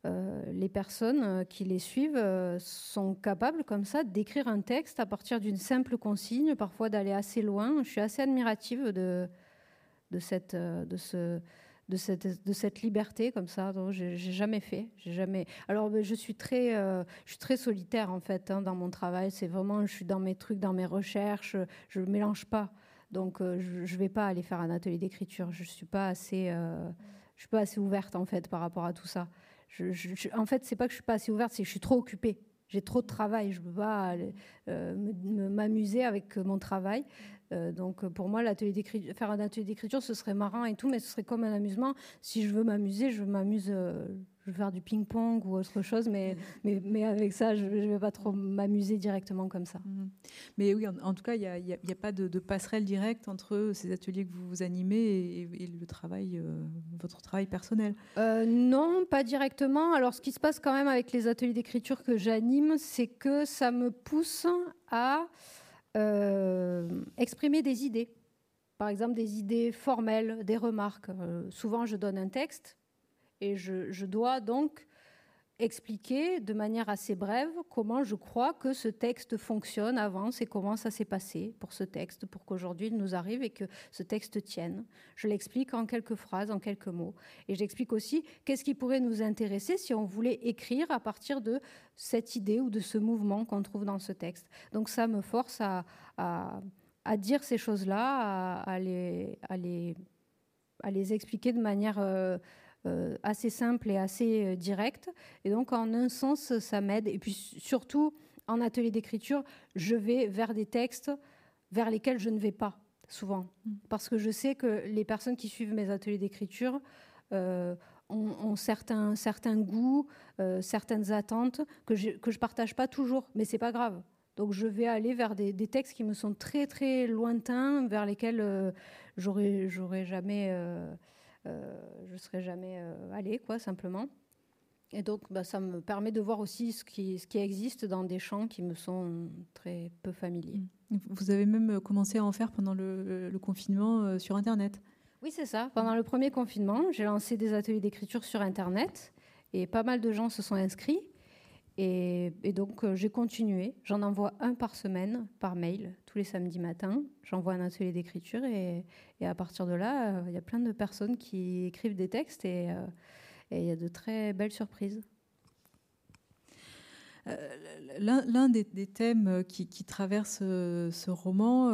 euh, les personnes euh, qui les suivent euh, sont capables comme ça d'écrire un texte à partir d'une simple consigne, parfois d'aller assez loin. Je suis assez admirative de, cette, liberté comme ça. J'ai jamais fait. J'ai jamais. Alors je suis très, je suis très solitaire en fait hein, dans mon travail. C'est vraiment, je suis dans mes trucs, dans mes recherches. Je ne mélange pas. Donc, euh, je ne vais pas aller faire un atelier d'écriture. Je ne suis, pas assez, euh, je suis pas assez ouverte, en fait, par rapport à tout ça. En fait, c'est pas que je suis pas assez ouverte, c'est que je suis trop occupée. J'ai trop de travail. Je ne peux pas euh, m'amuser avec mon travail. donc, pour moi, l'atelier faire un atelier d'écriture, ce serait marrant et tout, mais ce serait comme un amusement. Si je veux m'amuser, je m'amuse je vais faire du ping-pong ou autre chose, mais, mais, mais, avec ça, je ne vais pas trop m'amuser directement comme ça. Mhm.
Mais oui, en, tout cas, il n'y a, a, pas de, passerelle directe entre ces ateliers que vous, animez et, le travail, euh, votre travail personnel
euh, Non, pas directement. Alors, ce qui se passe quand même avec les ateliers d'écriture que j'anime, c'est que ça me pousse à euh, exprimer des idées. Par exemple, des idées formelles, des remarques. souvent, je donne un texte et je, dois donc expliquer de manière assez brève comment je crois que ce texte fonctionne, avance et comment ça s'est passé pour ce texte, pour qu'aujourd'hui il nous arrive et que ce texte tienne. Je l'explique en quelques phrases, en quelques mots. Et j'explique aussi qu'est-ce qui pourrait nous intéresser si on voulait écrire à partir de cette idée ou de ce mouvement qu'on trouve dans ce texte. Donc ça me force à, dire ces choses-là, à, les, expliquer de manière... Euh, assez simple et assez euh, direct. Et donc, en un sens, ça m'aide. Et puis, surtout, en atelier d'écriture, je vais vers des textes vers lesquels je ne vais pas souvent. Mm. Parce que je sais que les personnes qui suivent mes ateliers d'écriture euh, ont, certains, certains goûts, certaines attentes que je ne partage pas toujours. Mais c'est pas grave. Donc je vais aller vers des, textes qui me sont très très lointains, vers lesquels j'aurais j'aurais jamais euh, je ne serais jamais euh, allée, quoi, simplement. Et donc, bah, ça me permet de voir aussi ce qui, ce qui existe dans des champs qui me sont très peu familiers.
Mmh. Vous avez même commencé à en faire pendant le, confinement euh, sur Internet
Oui, c'est ça. Pendant le premier confinement, j'ai lancé des ateliers d'écriture sur Internet et pas mal de gens se sont inscrits. Et, donc, euh, j'ai continué. J'en envoie un par semaine, par mail, tous les samedis matins. J'envoie un atelier d'écriture et, à partir de là, euh, il y a plein de personnes qui écrivent des textes et euh, il y a de très belles surprises.
L'un des, thèmes qui, qui traverse ce roman,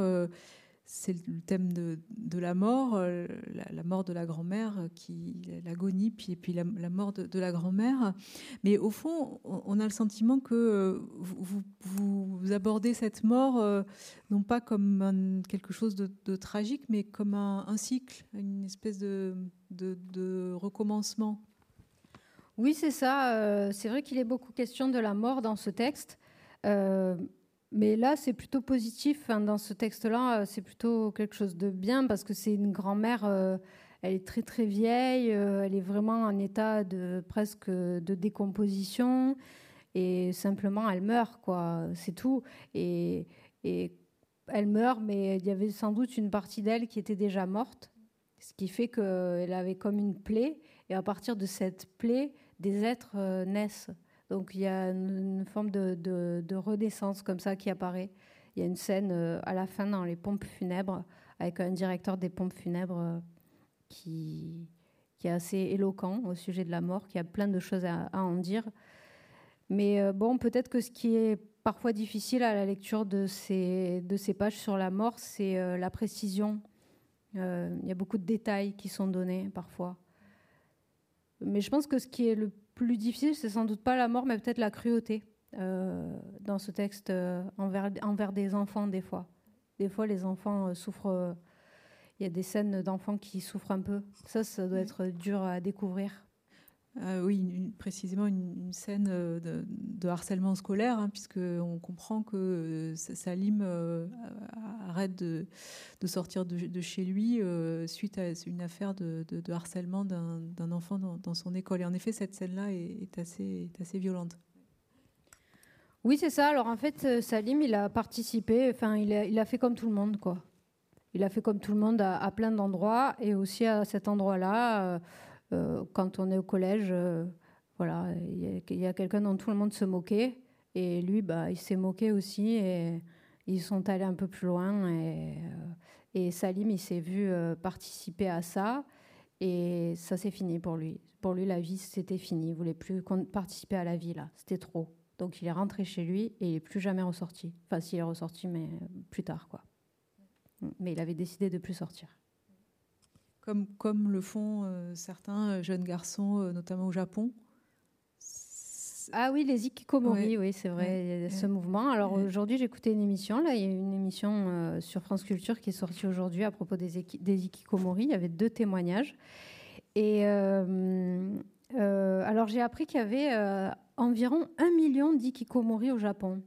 c'est le thème de, la mort, euh, la, mort de la grand-mère, euh, qui l'agonie, puis, puis la, mort de, la grand-mère. Mais au fond, on, a le sentiment que euh, vous, abordez cette mort non pas comme quelque chose de, tragique, mais comme un, cycle, une espèce de recommencement.
Oui, c'est ça. c'est vrai qu'il est beaucoup question de la mort dans ce texte Mais là, c'est plutôt positif. dans ce texte-là, c'est plutôt quelque chose de bien parce que c'est une grand-mère. elle est très très vieille. elle est vraiment en état de presque de décomposition et simplement elle meurt, quoi. C'est tout. Et, elle meurt, mais il y avait sans doute une partie d'elle qui était déjà morte, ce qui fait qu'elle avait comme une plaie, et à partir de cette plaie, des êtres euh, naissent. Donc il y a une, forme de, de, comme ça qui apparaît. Il y a une scène euh, à la fin dans les pompes funèbres avec un directeur des pompes funèbres euh, qui, est assez éloquent au sujet de la mort, qui a plein de choses à en dire. Mais euh, bon, peut-être que ce qui est parfois difficile à la lecture de ces, pages sur la mort, c'est la précision. Il y a beaucoup de détails qui sont donnés parfois. Mais je pense que ce qui est le plus difficile, c'est sans doute pas la mort, mais peut-être la cruauté dans ce texte envers, envers des enfants, des fois. Des fois, les enfants souffrent. Il y a des scènes d'enfants qui souffrent un peu. Ça, ça doit être dur à découvrir.
Euh, oui, précisément une, scène euh, de, harcèlement scolaire, hein, puisqu'on comprend que euh, Salim arrête de, sortir de, chez lui suite à une affaire de, harcèlement d'un enfant dans, son école. Et en effet, cette scène-là est, assez, violente.
Oui, c'est ça. Alors en fait, Salim, il a participé, enfin, il a, fait comme tout le monde, quoi. Il a fait comme tout le monde à, plein d'endroits et aussi à cet endroit-là quand on est au collège, euh, voilà, il y a, quelqu'un dont tout le monde se moquait. Et lui, bah, il s'est moqué aussi. Et ils sont allés un peu plus loin. Et, euh, Salim, il s'est vu participer à ça. Et ça, c'est fini pour lui. Pour lui, la vie, c'était fini. Il voulait plus participer à la vie, là. C'était trop. Donc, il est rentré chez lui et il n'est plus jamais ressorti. Enfin, s'il est ressorti, mais plus tard, quoi. Mais il avait décidé de plus sortir
comme, comme le font euh, certains euh, jeunes garçons, euh, notamment au Japon.
Ah oui, les ikikomori, oui, c'est vrai, il y a ce mouvement. Alors aujourd'hui, j'ai écouté une émission, là, il y a une émission sur France Culture qui est sortie aujourd'hui à propos des, des, ikikomori. Il y avait deux témoignages. Et alors j'ai appris qu'il y avait environ un million d'ikikomori au Japon.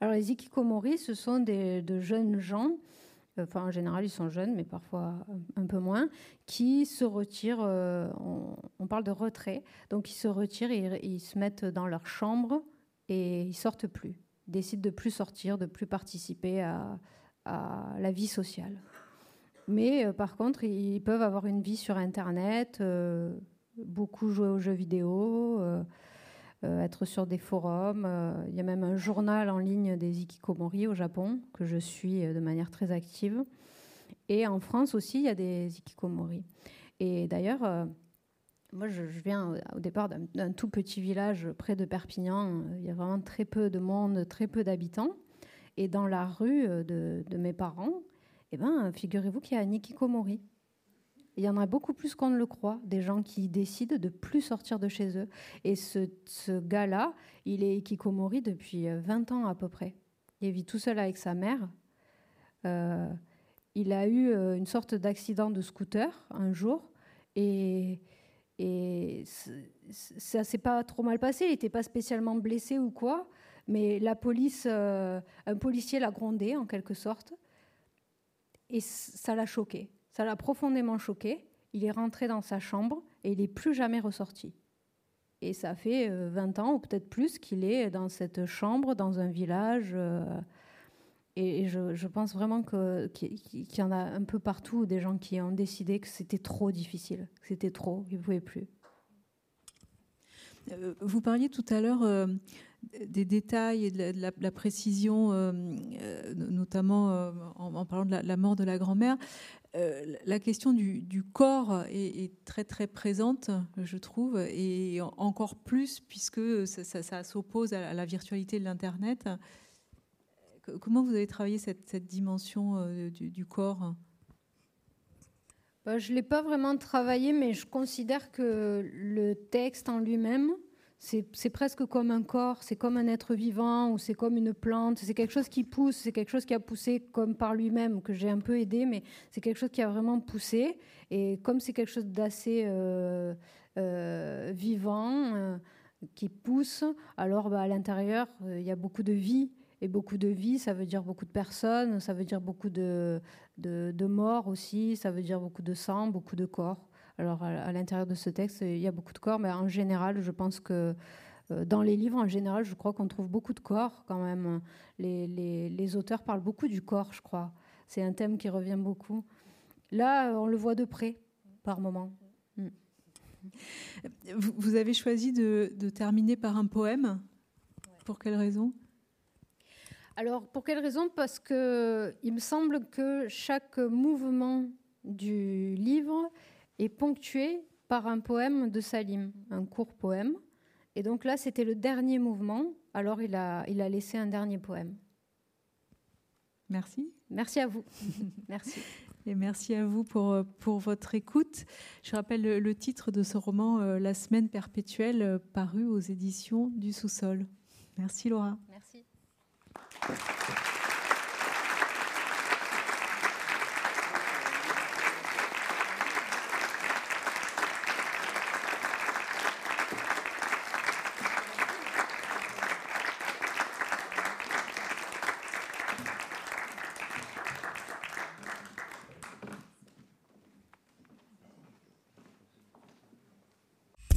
Alors les ikikomori, ce sont des, de jeunes gens enfin en général ils sont jeunes, mais parfois un peu moins, qui se retirent, euh, on, parle de retrait, donc ils se retirent et ils se mettent dans leur chambre et ils sortent plus, ils décident de plus sortir, de plus participer à, la vie sociale. Mais euh, par contre, ils peuvent avoir une vie sur Internet, euh, beaucoup jouer aux jeux vidéo. Euh, être sur des forums. Euh, il y a même un journal en ligne des ikikomori au Japon que je suis euh, de manière très active. Et en France aussi, il y a des ikikomori. Et d'ailleurs, moi, je, viens au départ d'un tout petit village près de Perpignan. Il y a vraiment très peu de monde, très peu d'habitants. Et dans la rue de, mes parents, eh ben, figurez-vous qu'il y a un ikikomori. Il y en a beaucoup plus qu'on ne le croit, des gens qui décident de plus sortir de chez eux. Et ce, ce gars-là, il est Kikomori depuis 20 euh, ans à peu près. Il vit tout seul avec sa mère. Euh, il a eu euh, une sorte d'accident de scooter un jour et, et ça s'est pas trop mal passé. Il n'était pas spécialement blessé ou quoi, mais la police, un policier l'a grondé en quelque sorte et ça l'a choqué. Ça l'a profondément choqué. Il est rentré dans sa chambre et il n'est plus jamais ressorti. Et ça fait 20 euh, ans ou peut-être plus qu'il est dans cette chambre, dans un village. Euh, et je, pense vraiment qu'il y en a un peu partout des gens qui ont décidé que c'était trop difficile, que c'était trop, qu'ils ne pouvaient plus.
Euh, vous parliez tout à l'heure des détails et de la, précision, notamment en, parlant de la, mort de la grand-mère. Euh, la question du, corps est, très très présente, je trouve, et encore plus puisque ça, s'oppose à la virtualité de l'Internet. Comment vous avez travaillé cette, dimension euh, du, corps?
Bah, Je ne l'ai pas vraiment travaillé, mais je considère que le texte en lui-même c'est presque comme un corps, c'est comme un être vivant ou c'est comme une plante, c'est quelque chose qui pousse, c'est quelque chose qui a poussé comme par lui-même, que j'ai un peu aidé, mais c'est quelque chose qui a vraiment poussé. Et comme c'est quelque chose d'assez euh, euh, vivant, euh, qui pousse, alors bah, à l'intérieur, il y a beaucoup de vie. Et beaucoup de vie, ça veut dire beaucoup de personnes, ça veut dire beaucoup de, de, morts aussi, ça veut dire beaucoup de sang, beaucoup de corps. Alors à, l'intérieur de ce texte, il y a beaucoup de corps, mais en général, je pense que euh, dans les livres, en général, je crois qu'on trouve beaucoup de corps quand même. Les, les, les, auteurs parlent beaucoup du corps, je crois. C'est un thème qui revient beaucoup. Là, on le voit de près, par moment. Mm.
Vous avez choisi de, de terminer par un poème? Pour quelle raison?
Alors, pour quelle raison? Parce que il me semble que chaque mouvement du livre est ponctué par un poème de Salim, un court poème. Et donc là, c'était le dernier mouvement. Alors, il a, il a laissé un dernier poème.
Merci.
Merci à vous. <laughs> merci.
Et merci à vous pour, pour votre écoute. Je rappelle le, titre de ce roman, euh, La semaine perpétuelle, euh, paru aux éditions du sous-sol. Merci Laura.
Merci.